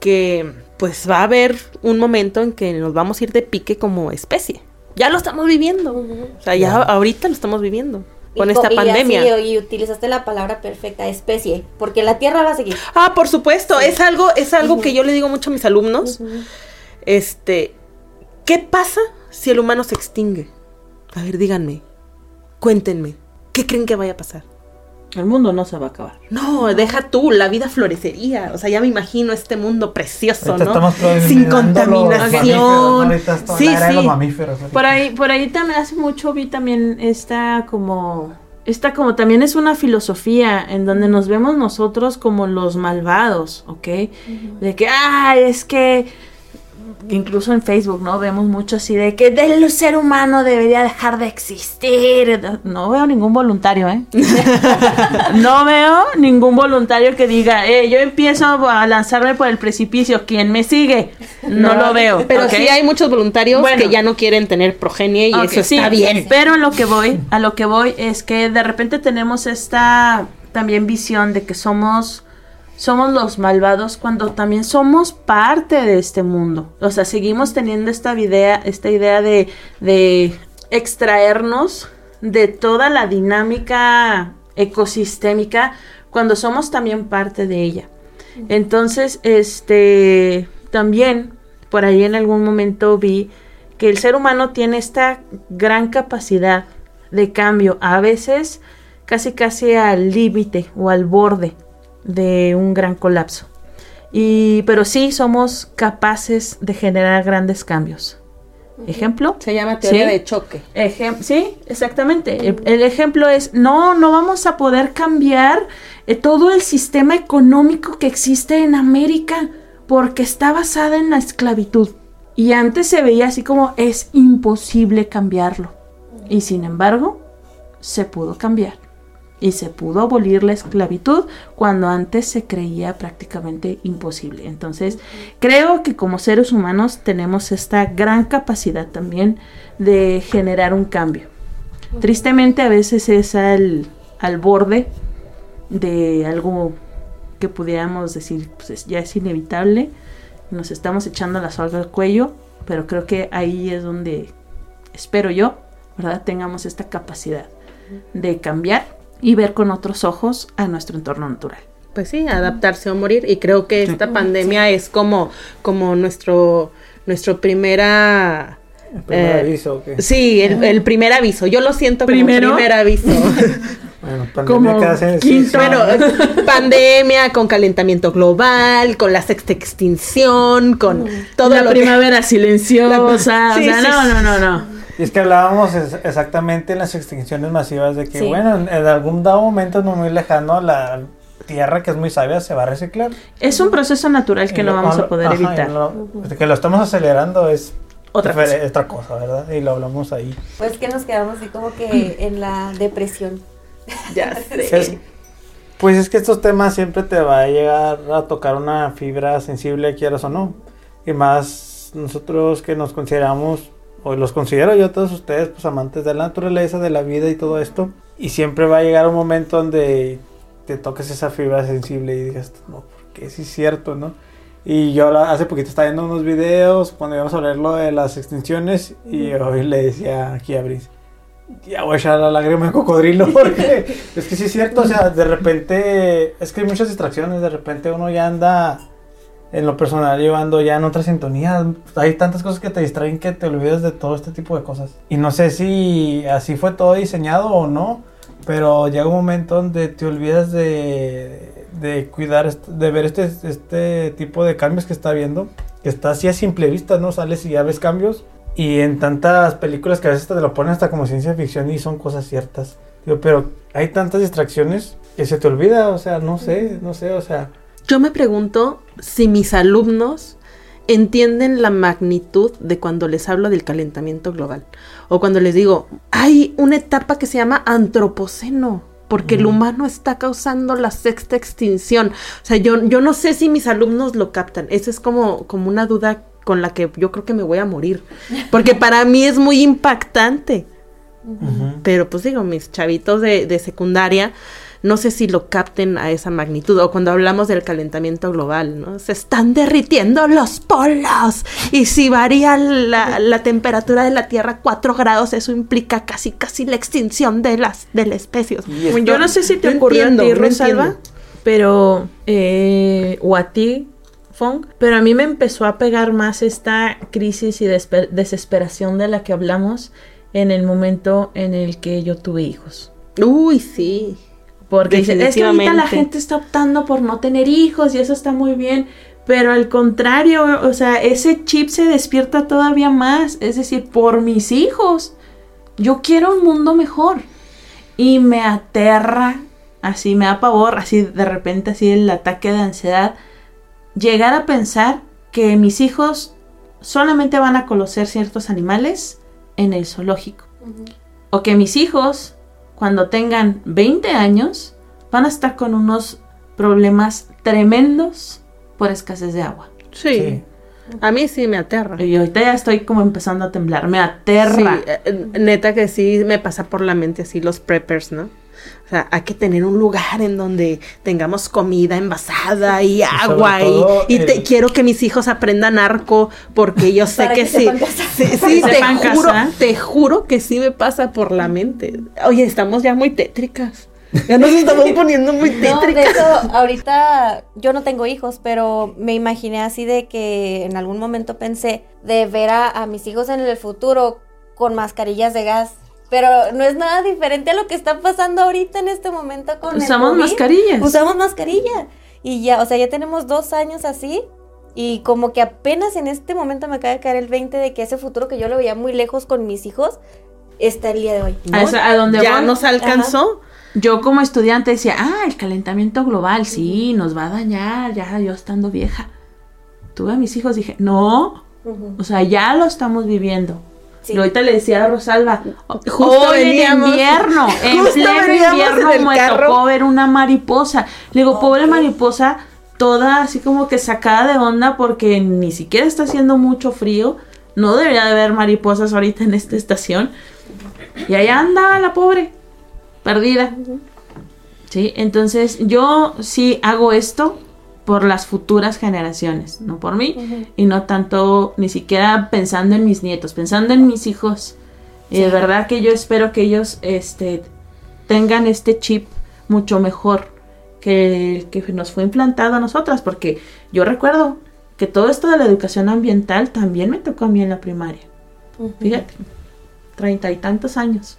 que pues va a haber un momento en que nos vamos a ir de pique como especie. Ya lo estamos viviendo. O sea, ya ahorita lo estamos viviendo con esta pandemia. y utilizaste la palabra perfecta, especie, porque la Tierra va a seguir. Ah, por supuesto, es algo, es algo que yo le digo mucho a mis alumnos. Este, ¿Qué pasa si el humano se extingue? A ver, díganme, cuéntenme, ¿qué creen que vaya a pasar? El mundo no se va a acabar. No, deja tú, la vida florecería. O sea, ya me imagino este mundo precioso, ¿no? Sin contaminación. Sí, sí. Por ahí, por ahí también hace mucho vi también esta como esta como también es una filosofía en donde nos vemos nosotros como los malvados, ¿ok? De que, ah, es que incluso en Facebook, ¿no? Vemos mucho así de que el ser humano debería dejar de existir. No veo ningún voluntario, ¿eh? *laughs* no veo ningún voluntario que diga, eh, yo empiezo a lanzarme por el precipicio, ¿quién me sigue? No, lo veo. Pero sí hay muchos voluntarios que ya no quieren tener progenie y eso está bien. Pero a lo que voy, a lo que voy es que de repente tenemos esta también visión de que somos somos los malvados cuando también somos parte de este mundo. O sea, seguimos teniendo esta idea, esta idea de, de extraernos de toda la dinámica ecosistémica cuando somos también parte de ella. Entonces, este, también por ahí en algún momento vi que el ser humano tiene esta gran capacidad de cambio, a veces casi casi al límite o al borde de un gran colapso. Y, pero sí somos capaces de generar grandes cambios. ¿Ejemplo? Se llama teoría de choque. sí, exactamente. El, ejemplo es, no, no vamos a poder cambiar eh, todo el sistema económico que existe en América porque está basada en la esclavitud. Y antes se veía así como es imposible cambiarlo. Y sin embargo, se pudo cambiar. Y se pudo abolir la esclavitud cuando antes se creía prácticamente imposible. Entonces, creo que como seres humanos tenemos esta gran capacidad también de generar un cambio. Tristemente a veces es al, al borde de algo que pudiéramos decir, pues ya es inevitable, nos estamos echando la soga al cuello, pero creo que ahí es donde espero yo, ¿verdad? Tengamos esta capacidad de cambiar y ver con otros ojos a nuestro entorno natural. Pues sí, adaptarse o morir. Y creo que esta pandemia es como, como nuestro, nuestro primera el primer eh, aviso. Sí, el, primer aviso. Yo lo siento como primer aviso. *laughs* bueno, pandemia Bueno, pandemia, con calentamiento global, con la sexta extinción, con todo la primavera silenciosa. o sea, no, no, no, no. Y es que hablábamos exactamente en las extinciones masivas de que, bueno, en, algún dado momento no muy lejano, la tierra que es muy sabia se va a reciclar. Es un proceso natural que no vamos a poder evitar. que lo estamos acelerando es otra cosa. otra cosa, ¿verdad? Y lo hablamos ahí. Pues que nos quedamos así como que *clears throat* en la depresión. Ya *laughs* sé. pues es que estos temas siempre te va a llegar a tocar una fibra sensible, quieras o no. Y más nosotros que nos consideramos, o los considero yo todos ustedes, pues amantes de la naturaleza, de la vida y todo esto. Y siempre va a llegar un momento donde te toques esa fibra sensible y digas, no, porque sí es cierto, ¿no? Y yo hace poquito estaba viendo unos videos cuando íbamos a hablar lo de las extinciones y hoy le decía aquí a Brice, ya voy a echar la lágrima de cocodrilo *laughs* porque es que sí es cierto, o sea, de repente es que hay muchas distracciones, de repente uno ya anda en lo personal llevando ya en otra sintonía, hay tantas cosas que te distraen que te olvidas de todo este tipo de cosas. Y no sé si así fue todo diseñado o no, pero llega un momento donde te olvidas de de cuidar, de ver este, este tipo de cambios que está viendo, que está así a simple vista, ¿no? Sales y ya ves cambios. Y en tantas películas que a veces te lo ponen hasta como ciencia ficción y son cosas ciertas. Pero hay tantas distracciones que se te olvida, o sea, no sé, no sé, o sea. Yo me pregunto si mis alumnos entienden la magnitud de cuando les hablo del calentamiento global. O cuando les digo, hay una etapa que se llama antropoceno porque el humano está causando la sexta extinción. O sea, yo, yo no sé si mis alumnos lo captan. Esa es como, como una duda con la que yo creo que me voy a morir. Porque *laughs* para mí es muy impactante. Pero pues digo, mis chavitos de, de secundaria no sé si lo capten a esa magnitud o cuando hablamos del calentamiento global, ¿no? Se están derritiendo los polos y si varía la, temperatura de la Tierra 4 grados, eso implica casi casi la extinción de las de la especie. Yo no sé si te ocurrió a ti, Rosalba, pero eh, o a ti, Fong, pero a mí me empezó a pegar más esta crisis y desesperación de la que hablamos en el momento en el que yo tuve hijos. Uy, sí. Porque es que ahorita la gente está optando por no tener hijos y eso está muy bien. Pero al contrario, o sea, ese chip se despierta todavía más. Es decir, por mis hijos. Yo quiero un mundo mejor. Y me aterra, así me da pavor, así de repente, así el ataque de ansiedad. Llegar a pensar que mis hijos solamente van a conocer ciertos animales en el zoológico. O que mis hijos cuando tengan 20 años, van a estar con unos problemas tremendos por escasez de agua. Sí. A mí sí me aterra. Y ahorita ya estoy como empezando a temblar. Me aterra. Sí, eh, neta que sí me pasa por la mente así los preppers, ¿no? O sea, hay que tener un lugar en donde tengamos comida envasada y agua y, te, quiero que mis hijos aprendan arco porque yo sé que, sí. Sí, te juro, te juro que sí me pasa por la mente. Oye, estamos ya muy tétricas. Ya nos estamos poniendo muy tétricas. *laughs* No, de hecho, ahorita yo no tengo hijos, pero me imaginé así de que en algún momento pensé de ver a, mis hijos en el futuro con mascarillas de gas. Pero no es nada diferente a lo que está pasando ahorita en este momento con Usamos mascarillas. Usamos mascarilla. Y ya, o sea, ya tenemos dos años así. Y como que apenas en este momento me acaba de caer el 20 de que ese futuro que yo lo veía muy lejos con mis hijos, está el día de hoy. ¿A, dónde ya nos alcanzó? Yo como estudiante decía, ah, el calentamiento global, sí, nos va a dañar, ya yo estando vieja. Tuve a mis hijos, dije, no, o sea, ya lo estamos viviendo. Y ahorita le decía a Rosalba, justo en invierno, en pleno invierno me tocó ver una mariposa. Le digo, pobre mariposa, toda así como que sacada de onda porque ni siquiera está haciendo mucho frío. No debería de haber mariposas ahorita en esta estación. Y allá andaba la pobre perdida. ¿Sí? Entonces yo sí hago esto por las futuras generaciones, no por mí, y no tanto ni siquiera pensando en mis nietos, pensando en mis hijos. Y de verdad que yo espero que ellos este, tengan este chip mucho mejor que el que nos fue implantado a nosotras, porque yo recuerdo que todo esto de la educación ambiental también me tocó a mí en la primaria. Fíjate, treinta y tantos años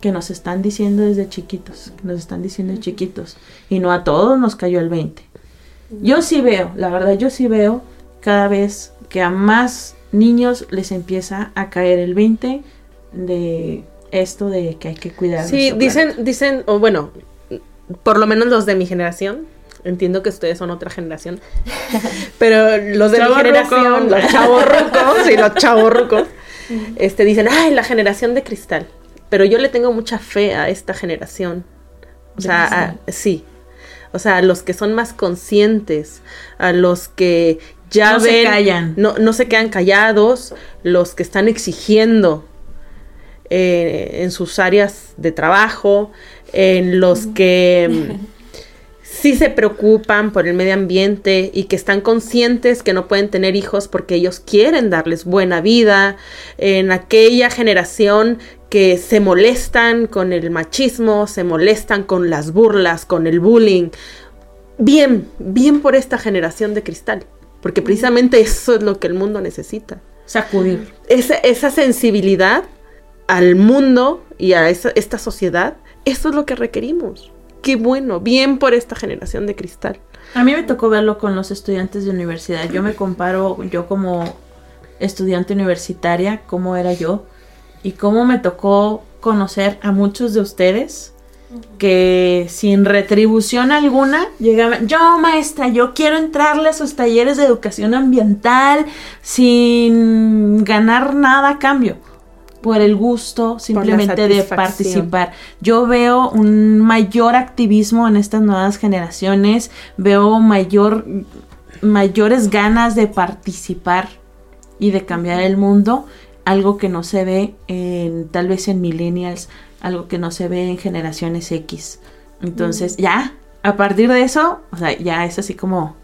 que nos están diciendo desde chiquitos, que nos están diciendo chiquitos, y no a todos nos cayó el 20. Yo sí veo, la verdad, yo sí veo cada vez que a más niños les empieza a caer el 20 de esto de que hay que cuidar. Sí, dicen, dicen, o bueno, por lo menos los de mi generación, entiendo que ustedes son otra generación, *laughs* pero los de mi generación, los chavorrucos y los chavorrucos, este, dicen, ay, la generación de cristal. Pero yo le tengo mucha fe a esta generación. O sea, sí. O sea, a los que son más conscientes, a los que ya no Se callan. No, no se quedan callados, los que están exigiendo eh, en sus áreas de trabajo, en los que *laughs* sí se preocupan por el medio ambiente y que están conscientes que no pueden tener hijos porque ellos quieren darles buena vida, en aquella generación que se molestan con el machismo, se molestan con las burlas, con el bullying. Bien, bien por esta generación de cristal, porque precisamente eso es lo que el mundo necesita. Sacudir. Esa, esa sensibilidad al mundo y a esta sociedad, eso es lo que requerimos. Qué bueno, bien por esta generación de cristal. A mí me tocó verlo con los estudiantes de universidad. Yo me comparo, yo como estudiante universitaria, cómo era yo y cómo me tocó conocer a muchos de ustedes que sin retribución alguna llegaban, yo maestra, yo quiero entrarle a sus talleres de educación ambiental sin ganar nada a cambio, por el gusto simplemente de participar. Yo veo un mayor activismo en estas nuevas generaciones, veo mayor, mayores ganas de participar y de cambiar el mundo algo que no se ve en, tal vez en millennials, algo que no se ve en generaciones X. Entonces, ya, a partir de eso, o sea, ya es así como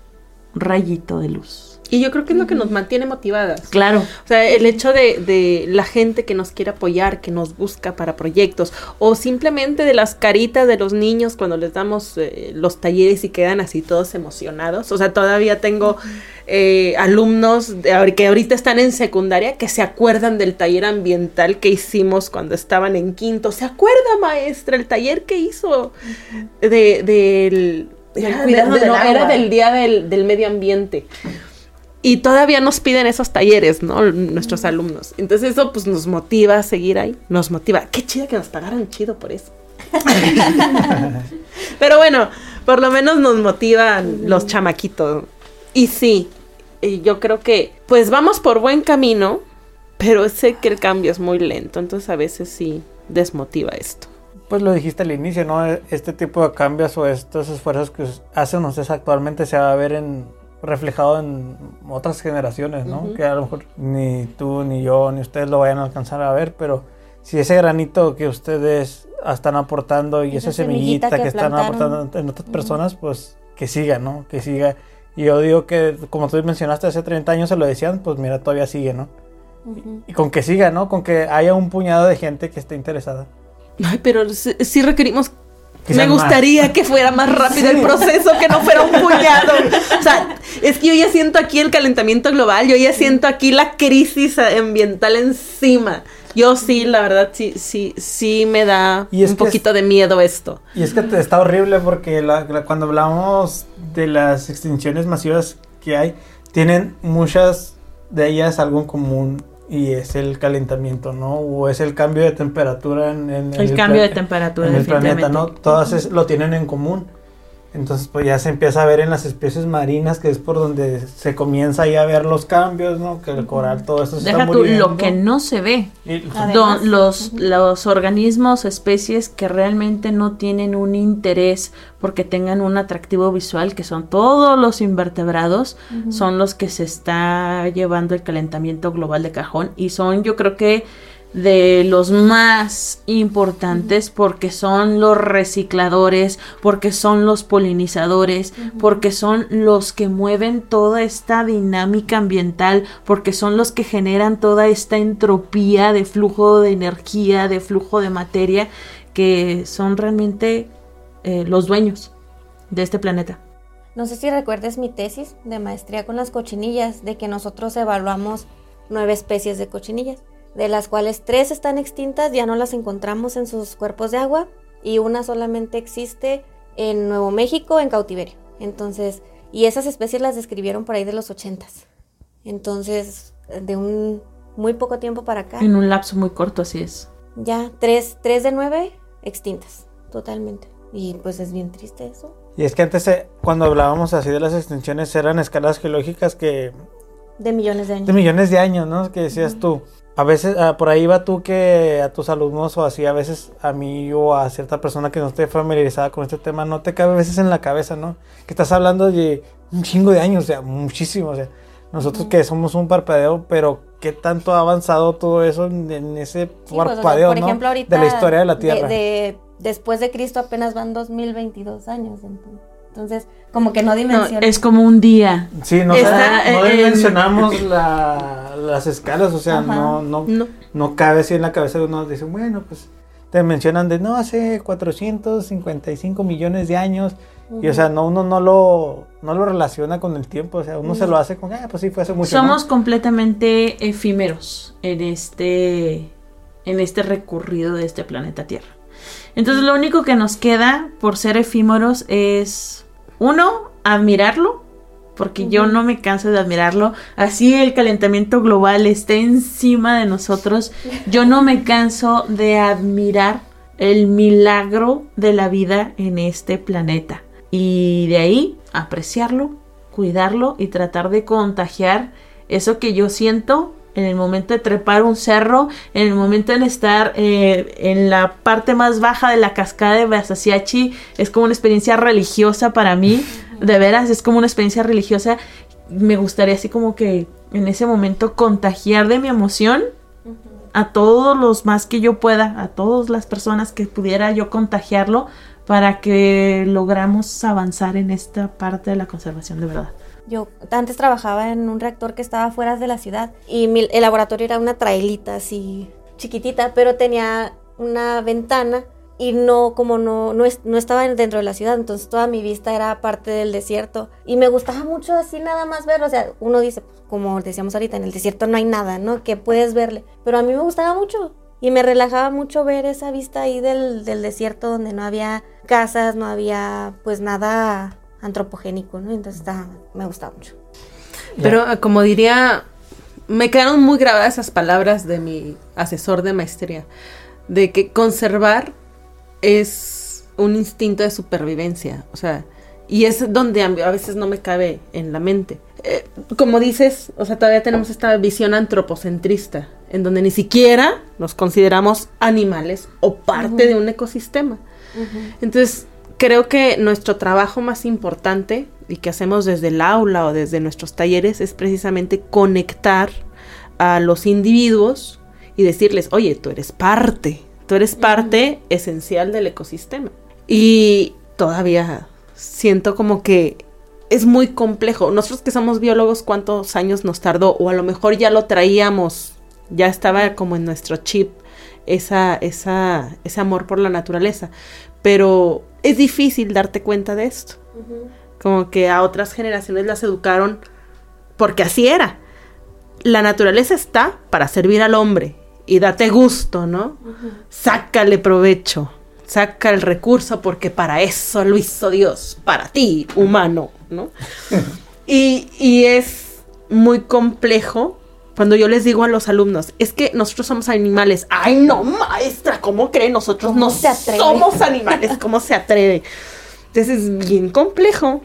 rayito de luz. Y yo creo que es lo que nos mantiene motivadas. Claro. O sea, el hecho de, de, la gente que nos quiere apoyar, que nos busca para proyectos, o simplemente de las caritas de los niños cuando les damos eh, los talleres y quedan así todos emocionados. O sea, todavía tengo eh, alumnos que ahorita están en secundaria que se acuerdan del taller ambiental que hicimos cuando estaban en quinto. ¿Se acuerda, maestra, el taller que hizo de, del... Era, del día del, del medio ambiente y todavía nos piden esos talleres, ¿no? Nuestros alumnos. Entonces eso pues nos motiva a seguir ahí, nos motiva. Qué chido que nos pagaran chido por eso. *laughs* Pero bueno, por lo menos nos motivan los chamaquitos. Y sí, yo creo que pues vamos por buen camino, pero sé que el cambio es muy lento, entonces a veces sí desmotiva esto. Pues lo dijiste al inicio, ¿no? Este tipo de cambios o estos esfuerzos que hacen ustedes actualmente se va a ver en reflejado en otras generaciones, ¿no? Que a lo mejor ni tú, ni yo, ni ustedes lo vayan a alcanzar a ver, pero si ese granito que ustedes están aportando y esa, semillita, que, están aportando en otras personas, pues que siga, ¿no? Que siga. Y yo digo que, como tú mencionaste, hace 30 años se lo decían, pues mira, todavía sigue, ¿no? y, con que siga, ¿no? Con que haya un puñado de gente que esté interesada. Ay, pero sí requerimos Me gustaría que fuera más rápido el proceso, que no fuera un puñado. O sea, es que yo ya siento aquí el calentamiento global, yo ya siento aquí la crisis ambiental encima. Yo sí, la verdad, sí, sí, sí me da un poquito de miedo esto. Y es que está horrible porque cuando hablamos de las extinciones masivas que hay, tienen muchas de ellas algo en común y es el calentamiento, ¿no? O es el cambio de temperatura en, el, cambio de temperatura en el planeta, ¿no? Todas lo tienen en común. Entonces, pues ya se empieza a ver en las especies marinas, que es por donde se comienza ahí a ver los cambios, ¿no? Que el coral, todo eso se está muriendo. lo que no se ve. los, los organismos, especies que realmente no tienen un interés porque tengan un atractivo visual, que son todos los invertebrados, son los que se está llevando el calentamiento global de cajón y son, yo creo que de los más importantes porque son los recicladores, porque son los polinizadores, porque son los que mueven toda esta dinámica ambiental, porque son los que generan toda esta entropía de flujo de energía, de flujo de materia, que son realmente eh, los dueños de este planeta. No sé si recuerdes mi tesis de maestría con las cochinillas, de que nosotros evaluamos nueve especies de cochinillas de las cuales tres están extintas, ya no las encontramos en sus cuerpos de agua y una solamente existe en Nuevo México en cautiverio. Entonces, y esas especies las describieron por ahí de los ochentas. Entonces, de un muy poco tiempo para acá. En un lapso muy corto, así es. Ya, tres, tres de nueve extintas, totalmente. Y pues es bien triste eso. Y es que antes, eh, cuando hablábamos así de las extinciones, eran escalas geológicas que... De millones de años. De millones de años, ¿no? Que decías tú a veces, ah, por ahí va tú que a tus alumnos o así, a veces a mí o a cierta persona que no esté familiarizada con este tema, no te cabe a veces en la cabeza, ¿no? Que estás hablando de un chingo de años, o sea, muchísimo, o sea, nosotros que somos un parpadeo, pero qué tanto ha avanzado todo eso en, ese pues, parpadeo, por ejemplo, ahorita de la historia de la Tierra. De, después de Cristo apenas van 2022 años, entonces. Como que no dimensionamos. es como un día. Sí, no, no dimensionamos las escalas, o sea, no, no, no, cabe así en la cabeza de uno. Dice, bueno, pues te mencionan de no hace 455 millones de años. Y o sea, no, uno no lo, no lo relaciona con el tiempo, o sea, uno se lo hace con, ah, pues sí, fue hace mucho Somos completamente efímeros en este, en este recorrido de este planeta Tierra. Entonces, lo único que nos queda por ser efímeros es uno, admirarlo, porque yo no me canso de admirarlo. Así el calentamiento global esté encima de nosotros, yo no me canso de admirar el milagro de la vida en este planeta. Y de ahí apreciarlo, cuidarlo y tratar de contagiar eso que yo siento en el momento de trepar un cerro, en el momento de estar eh, en la parte más baja de la cascada de Basasiachi, es como una experiencia religiosa para mí, de veras, es como una experiencia religiosa. Me gustaría así como que en ese momento contagiar de mi emoción a todos los más que yo pueda, a todas las personas que pudiera yo contagiarlo para que logramos avanzar en esta parte de la conservación de verdad. Yo antes trabajaba en un reactor que estaba fuera de la ciudad y el laboratorio era una trailita así chiquitita, pero tenía una ventana y no como no, no, no, estaba dentro de la ciudad, entonces toda mi vista era parte del desierto y me gustaba mucho así nada más verlo, o sea, uno dice, pues, como decíamos ahorita, en el desierto no hay nada, ¿no? Que puedes verle, pero a mí me gustaba mucho y me relajaba mucho ver esa vista ahí del, del desierto donde no había casas, no había pues nada antropogénico, ¿no? Entonces me gusta mucho. Pero ah, como diría, me quedaron muy grabadas esas palabras de mi asesor de maestría, de que conservar es un instinto de supervivencia, o sea, y es donde a veces no me cabe en la mente. Eh, como dices, o sea, todavía tenemos esta visión antropocentrista, en donde ni siquiera nos consideramos animales o parte de un ecosistema. Entonces, creo que nuestro trabajo más importante y que hacemos desde el aula o desde nuestros talleres es precisamente conectar a los individuos y decirles, oye, tú eres parte, tú eres parte esencial del ecosistema. Y todavía siento como que es muy complejo. Nosotros que somos biólogos, ¿cuántos años nos tardó? O a lo mejor ya lo traíamos Ya estaba como en nuestro chip esa, esa, ese amor por la naturaleza. Pero es difícil darte cuenta de esto. Como que a otras generaciones las educaron porque así era. La naturaleza está para servir al hombre y date gusto, ¿no? Sácale provecho, saca el recurso porque para eso lo hizo Dios, para ti, humano, ¿no? *laughs* y, y es muy complejo cuando yo les digo a los alumnos, es que nosotros somos animales. Ay, no, maestra, ¿cómo cree? Nosotros no somos animales, ¿cómo se atreve? Entonces es bien complejo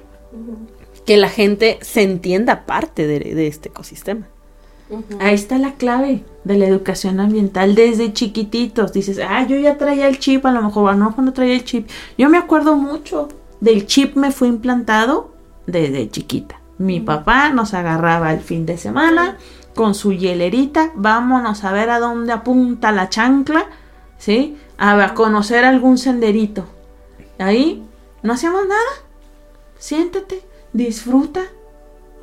que la gente se entienda parte de, este ecosistema. Ahí está la clave de la educación ambiental desde chiquititos. Dices, ah, yo ya traía el chip, a lo mejor, no, cuando traía el chip. Yo me acuerdo mucho del chip me fue implantado desde chiquita. Mi papá nos agarraba el fin de semana con su hielerita, vámonos a ver a dónde apunta la chancla, ¿sí? A conocer algún senderito. Ahí no hacíamos nada. Siéntate, disfruta,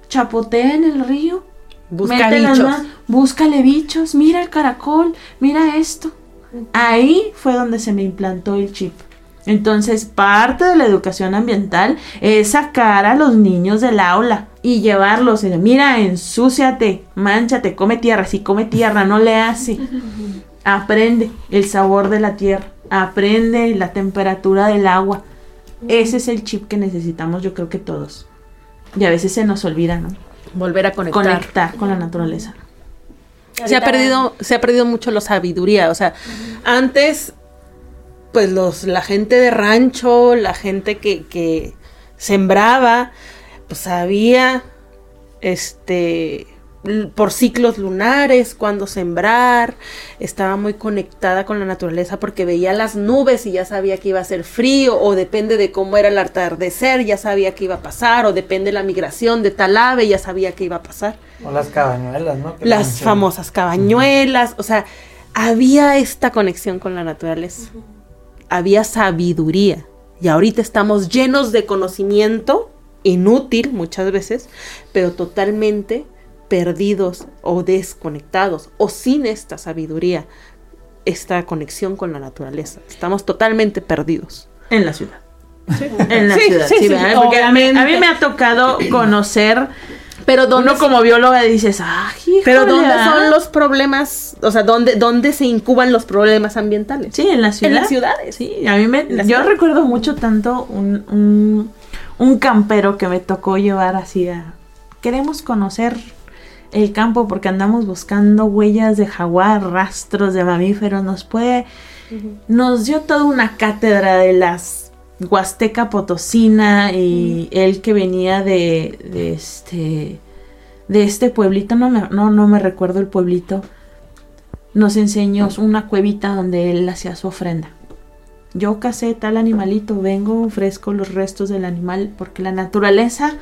chapotea en el río. Busca bichos. búscale bichos, mira el caracol, mira esto. Ahí fue donde se me implantó el chip. Entonces, parte de la educación ambiental es sacar a los niños del aula y llevarlos. Mira, ensúciate, manchate, come tierra. Si come tierra, no le hace. *laughs* Aprende el sabor de la tierra. Aprende la temperatura del agua. Ese es el chip que necesitamos, yo creo que todos. Y a veces se nos olvida, ¿no? Volver a conectar. Conectar con la naturaleza. Se ha perdido, se ha perdido mucho la sabiduría. O sea, antes pues los, la gente de rancho, la gente que, que sembraba, pues sabía, este, por ciclos lunares, cuándo sembrar, estaba muy conectada con la naturaleza porque veía las nubes y ya sabía que iba a ser frío, o depende de cómo era el atardecer, ya sabía que iba a pasar, o depende de la migración de tal ave, ya sabía que iba a pasar. O las cabañuelas, ¿no? las famosas cabañuelas, o sea, había esta conexión con la naturaleza había sabiduría. Y ahorita estamos llenos de conocimiento, inútil muchas veces, pero totalmente perdidos o desconectados o sin esta sabiduría, esta conexión con la naturaleza. Estamos totalmente perdidos. En la ciudad. En la ciudad, sí, Porque a mí, a mí me ha tocado conocer pero ¿dónde Uno como bióloga dices, ah, Pero ¿dónde son los problemas? O sea, ¿dónde, ¿dónde se incuban los problemas ambientales? Sí, en la ciudad. En las ciudades. Sí, a mí me... Yo recuerdo mucho tanto un, un, un campero que me tocó llevar así a... Queremos conocer el campo porque andamos buscando huellas de jaguar, rastros de mamíferos. Nos puede... Nos dio toda una cátedra de las Huasteca Potosina y él que venía de, de, este de este pueblito, no me, no, no me recuerdo el pueblito, nos enseñó una cuevita donde él hacía su ofrenda. Yo casé tal animalito, vengo, ofrezco los restos del animal porque la naturaleza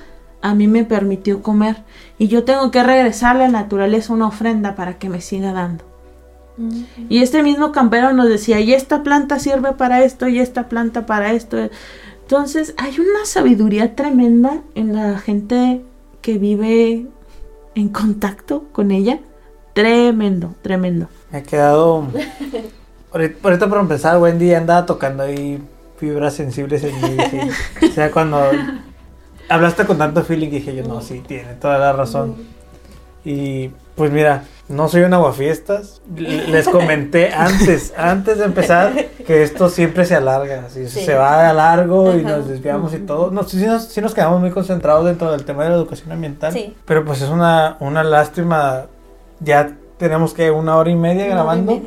a mí me permitió comer y yo tengo que regresarle a la naturaleza una ofrenda para que me siga dando. Y este mismo campero nos decía, y esta planta sirve para esto, y esta planta para esto. Entonces hay una sabiduría tremenda en la gente que vive en contacto con ella. Tremendo, tremendo. Me ha quedado... ahorita, para empezar, Wendy andaba tocando ahí fibras sensibles en mí. *laughs* o sea, cuando hablaste con tanto feeling dije yo, no, sí, tiene toda la razón. Y pues mira, no soy un aguafiestas. Les comenté *laughs* antes, antes de empezar, que esto siempre se alarga. Se va a largo y nos desviamos y todo. No, sí, nos, quedamos muy concentrados dentro del tema de la educación ambiental. Pero pues es una, una lástima. Ya tenemos que una hora y media grabando.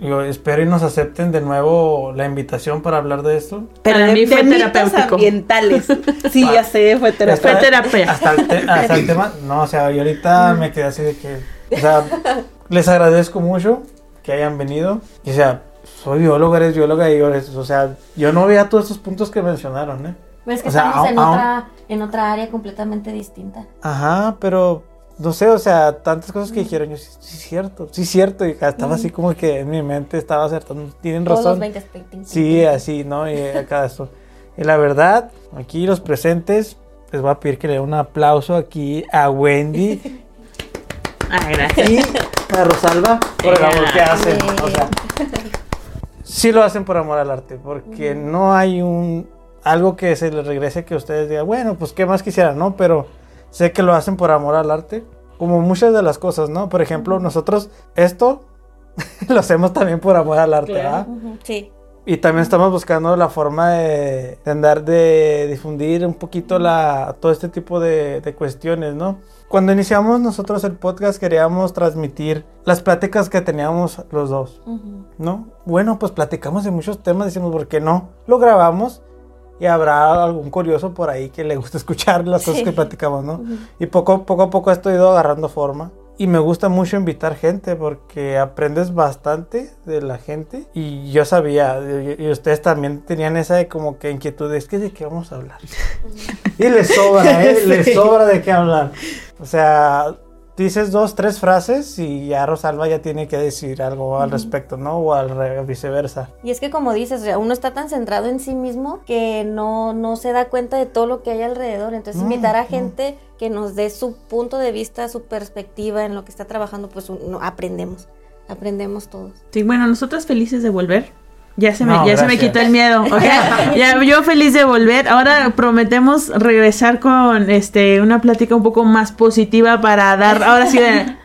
Yo espero y nos acepten de nuevo la invitación para hablar de esto. Pero a mí fue terapéutico. ambientales. *laughs* Sí, ya sé, fue terapia. Hasta, el, tema, no, o sea, yo ahorita me quedé así de que, o sea, les agradezco mucho que hayan venido. Y, o sea, soy biólogo, eres bióloga y o sea, yo no veía todos esos puntos que mencionaron, ¿eh? Pues es que estamos en, otra, en otra área completamente distinta. Ajá, pero no sé, o sea, tantas cosas que dijeron, yo sí, sí cierto, sí cierto, y estaba así como que en mi mente estaba acertando, tienen razón. sí, así, ¿no? Y acá *laughs* esto. Y la verdad, aquí los presentes, les voy a pedir que le den un aplauso aquí a Wendy. *laughs* Ah, gracias. Y a Rosalba por el amor que hacen. O sea, sí lo hacen por amor al arte, porque no hay un algo que se les regrese que ustedes digan, bueno, pues qué más quisieran, ¿no? Pero sé que lo hacen por amor al arte, como muchas de las cosas, ¿no? Por ejemplo, nosotros esto *laughs* lo hacemos también por amor al arte, ¿verdad? Sí. Y también estamos buscando la forma de, andar de difundir un poquito la, todo este tipo de, cuestiones, ¿no? Cuando iniciamos nosotros el podcast queríamos transmitir las pláticas que teníamos los dos, ¿no? Bueno, pues platicamos de muchos temas, decimos, ¿por qué no? Lo grabamos y habrá algún curioso por ahí que le guste *laughs* escuchar las cosas que platicamos, ¿no? Y poco, poco a poco esto ha ido agarrando forma. Y me gusta mucho invitar gente porque aprendes bastante de la gente. Y yo sabía, y ustedes también tenían esa como que inquietud, es que de qué vamos a hablar. *laughs* y les sobra, ¿eh? Les sobra de qué hablar. O sea, dices dos, tres frases y ya Rosalba ya tiene que decir algo al respecto, ¿no? O al viceversa. Y es que como dices, uno está tan centrado en sí mismo que no, no se da cuenta de todo lo que hay alrededor. Entonces invitar a gente que nos dé su punto de vista, su perspectiva en lo que está trabajando, pues aprendemos, aprendemos todos. Sí, bueno, nosotros felices de volver. Ya se me, ya se me quitó el miedo. *laughs* ya, yo feliz de volver. Ahora prometemos regresar con este una plática un poco más positiva para dar. Ahora sí,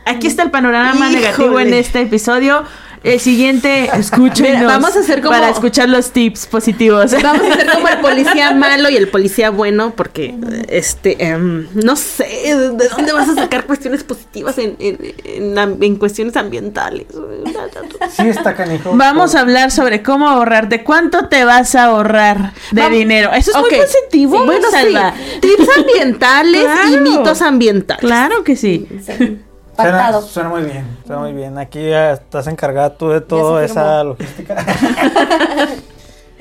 aquí está el panorama *laughs* negativo en este episodio. El siguiente, escuchen. vamos a hacer como. Para escuchar los tips positivos. Vamos a hacer como el *laughs* policía malo y el policía bueno, porque, este, em, no sé, ¿de dónde vas a sacar cuestiones positivas en, en, cuestiones ambientales? Sí, está canijo. Vamos a hablar sobre cómo ahorrar. ¿De cuánto te vas a ahorrar de dinero? Eso es muy positivo. bueno, Salva. Tips ambientales y mitos ambientales. Claro que sí. Suena, muy bien, suena muy bien. Aquí estás encargada tú de toda esa logística. *laughs*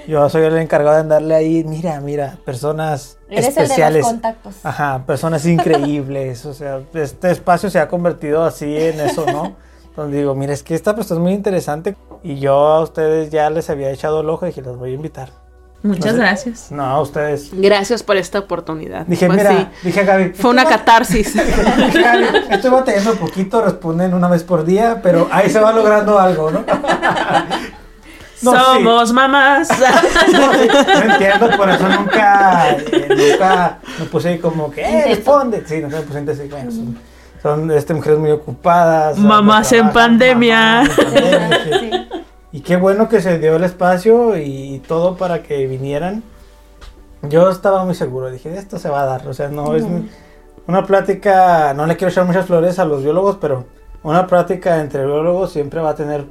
Yo soy el encargado de andarle ahí, mira, mira, personas especiales. contactos. Ajá, personas increíbles. o sea, este espacio se ha convertido así en eso, ¿no? Donde digo, mira, es que esta persona es muy interesante y yo a ustedes ya les había echado el ojo y dije, los voy a invitar. Muchas gracias. No, a ustedes. Gracias por esta oportunidad. Dije, pues mira, dije Gaby. Fue una catarsis. *laughs* dije, Gaby, estoy batallando un poquito, responden una vez por día, pero ahí se va logrando algo, ¿no? *laughs* Somos mamás. *laughs* no, entiendo, por eso nunca, eh, nunca me puse ahí como que, eh, responde. Sí, no me puse así, bueno, son, son este, mujeres muy ocupadas. Mamás en pandemia. Mamás en pandemia sí. Y qué bueno que se dio el espacio y todo para que vinieran. Yo estaba muy seguro, dije, esto se va a dar. O sea, no es una plática, no le quiero echar muchas flores a los biólogos, pero una plática entre biólogos siempre va a tener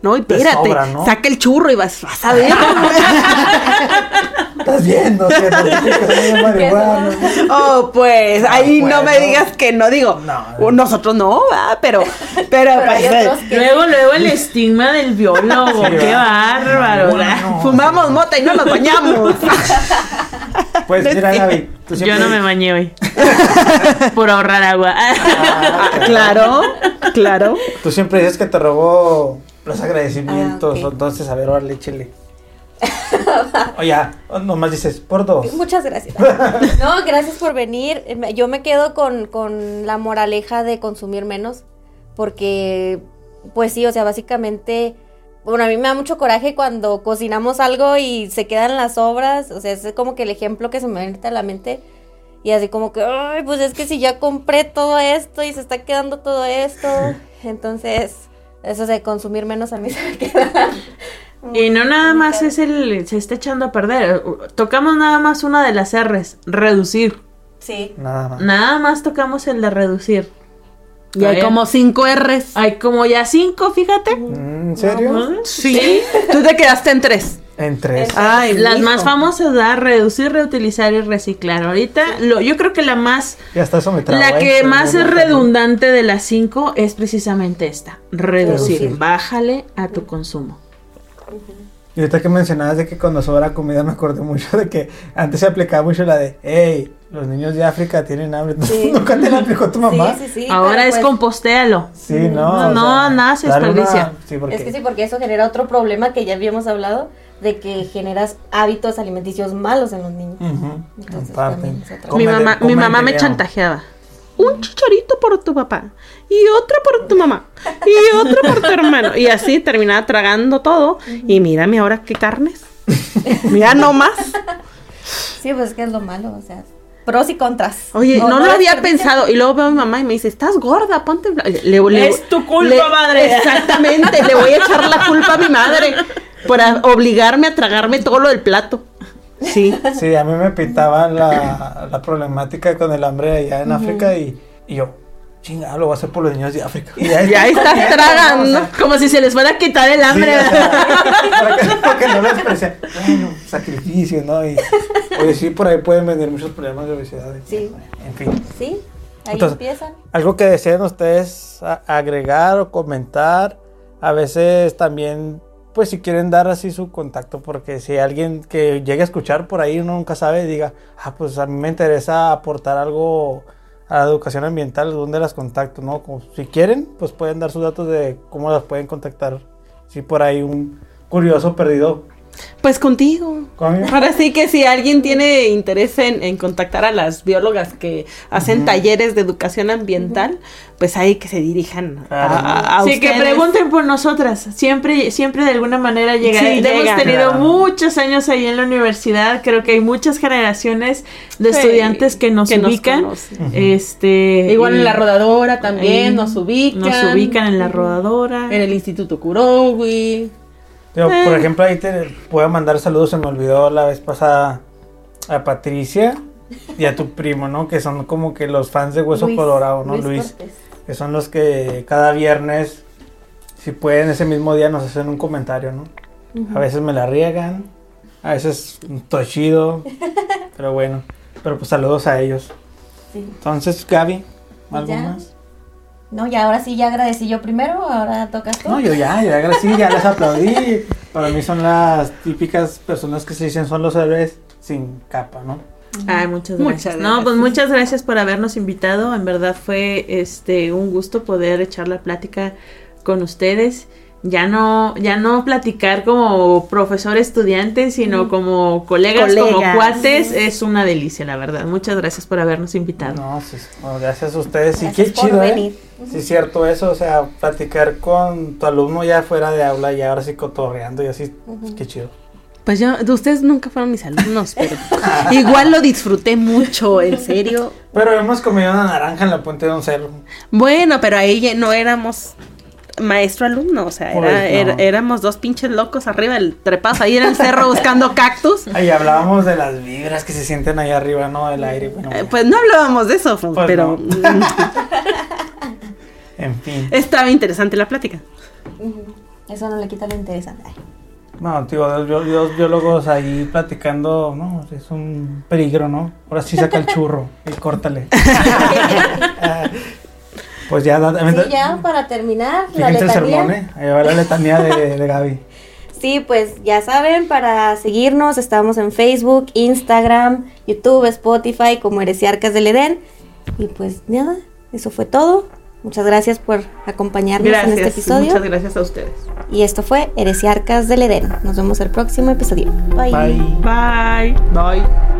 no, espérate, saca el churro y vas, vas a ver. *laughs* Estás viendo, ¿cierto? *laughs* oh, pues, ahí no me digas que no, digo, no, nosotros no, *laughs* pero, pero, pues, luego, luego el estigma del biólogo, qué bárbaro, Fumamos mota y no nos bañamos. *laughs* Pues mira, Gaby, Yo no me bañé hoy. por ahorrar agua. Ah, claro, claro. Tú siempre dices que te robó los agradecimientos, ah, entonces, a ver, ahora échele. Oye, nomás dices, por dos. Muchas gracias. *laughs* No, gracias por venir. Yo me quedo con, con la moraleja de consumir menos, porque, pues sí, o sea, básicamente, bueno, a mí me da mucho coraje cuando cocinamos algo y se quedan las obras, o sea, es como que el ejemplo que se me viene a la mente. Y así como que, ay, pues es que si ya compré todo esto y se está quedando todo esto, *laughs* entonces eso de consumir menos a mí se me queda. Y no nada más es el, se está echando a perder. Tocamos nada más una de las R's, reducir. Sí. Nada más. Nada más tocamos el de reducir. Y hay como cinco R's. Hay como ya cinco, fíjate. Mm, ¿En serio? Sí. Tú te quedaste en tres. En tres. Ay, las más famosas da reducir, reutilizar y reciclar. Ahorita, lo, yo creo que la más. Ya está eso La que más es redundante de las cinco es precisamente esta: reducir. Bájale a tu consumo. Y ahorita que mencionabas de que cuando sobra comida me acordé mucho de que antes se aplicaba mucho la de, hey, los niños de África tienen hambre. *laughs* ¿Nunca te la aplicó tu mamá? Sí, sí, sí. Ahora es pues, compostéalo. Sí, no. No, nada se desperdicia. Es que sí, porque eso genera otro problema que ya habíamos hablado de que generas hábitos alimenticios malos en los niños. mi mamá, mi mamá me chantajeaba. Un chicharito por tu papá y otro por tu mamá y otro por tu hermano. Y así terminaba tragando todo. Y mírame ahora qué carnes. Mira nomás. Sí, pues que es lo malo, o sea, pros y contras. Oye, no, lo había pensado. Y luego veo a mi mamá y me dice, estás gorda, ponte... Le, es tu culpa, madre. Exactamente, le voy a echar la culpa a mi madre por obligarme a tragarme todo lo del plato. Sí. *laughs* Sí, a mí me pintaba la, la problemática con el hambre allá en África y, y yo, chinga, lo voy a hacer por los niños de África. Y ahí, estás *laughs* tragando. como si se les fuera a quitar el hambre. *laughs* porque no les parecía, bueno, sacrificio, ¿no? Y, oye, sí, por ahí pueden venir muchos problemas de obesidad. Sí. En fin. Sí, ahí empiezan. Algo que deseen ustedes agregar o comentar, a veces también pues si quieren dar así su contacto, porque si alguien que llegue a escuchar por ahí, uno nunca sabe, diga, ah, pues a mí me interesa aportar algo a la educación ambiental, ¿dónde las contacto? ¿no? Como, si quieren, pues pueden dar sus datos de cómo las pueden contactar. Si por ahí un curioso perdido pues contigo. Ahora sí que si alguien tiene interés en, contactar a las biólogas que hacen talleres de educación ambiental, pues ahí que se dirijan a, a, Sí, que pregunten por nosotras. Siempre, siempre de alguna manera llegan. Hemos tenido muchos años ahí en la universidad. Creo que hay muchas generaciones de estudiantes que nos ubican. este Igual en la rodadora también nos ubican. Nos ubican en la rodadora. En el Instituto Kurowi. Por eh. ejemplo, ahí te puedo mandar saludos, se me olvidó la vez pasada a Patricia y a tu primo, ¿no? Que son como que los fans de Hueso Colorado, ¿no? Luis. Que son los que cada viernes, si pueden, ese mismo día nos hacen un comentario, ¿no? A veces me la riegan, a veces todo chido, *laughs* pero bueno. Pero pues saludos a ellos. Entonces, Gaby, ¿algo más? No, ya ahora sí, ya agradecí yo primero, ahora tocas tú. No, yo ya, ya agradecí, ya les aplaudí. Para mí son las típicas personas que se dicen son los héroes sin capa, ¿no? Ay, muchas gracias. No, pues muchas gracias por habernos invitado. En verdad fue este un gusto poder echar la plática con ustedes ya no, ya no platicar como profesor estudiante, sino como colegas, como cuates, es una delicia, la verdad. Muchas gracias por habernos invitado. No, gracias a ustedes. y qué chido, ¿eh? Sí, es cierto eso, o sea, platicar con tu alumno ya fuera de aula y ahora sí cotorreando y así, qué chido. Pues yo, ustedes nunca fueron mis alumnos, pero *laughs* *laughs* igual lo disfruté mucho, en serio. Pero hemos comido una naranja en la puente de un cerro. Bueno, pero ahí no éramos maestro-alumno, o sea, era, éramos dos pinches locos arriba del trepazo, ahí en el cerro buscando cactus. *laughs* Ahí hablábamos de las vibras que se sienten ahí arriba, ¿no? Del aire. Eh, pues no hablábamos de eso, pues pero... *laughs* *laughs* en fin. Estaba interesante la plática. Eso no le quita lo interesante. No, tío, los, biólogos ahí platicando, no, es un peligro, ¿no? Ahora sí saca el churro y córtale. Pues ya, sí, ya para terminar, la letanía. el sermón, ¿eh? Ahí va la letanía de, *laughs* de Gaby. Sí, pues ya saben, para seguirnos estamos en Facebook, Instagram, YouTube, Spotify como Heresiarcas del Edén. Y pues nada, eso fue todo. Muchas gracias por acompañarnos en este episodio. Muchas gracias a ustedes. Y esto fue Heresiarcas del Edén. Nos vemos el próximo episodio. Bye. Bye. Bye. Bye.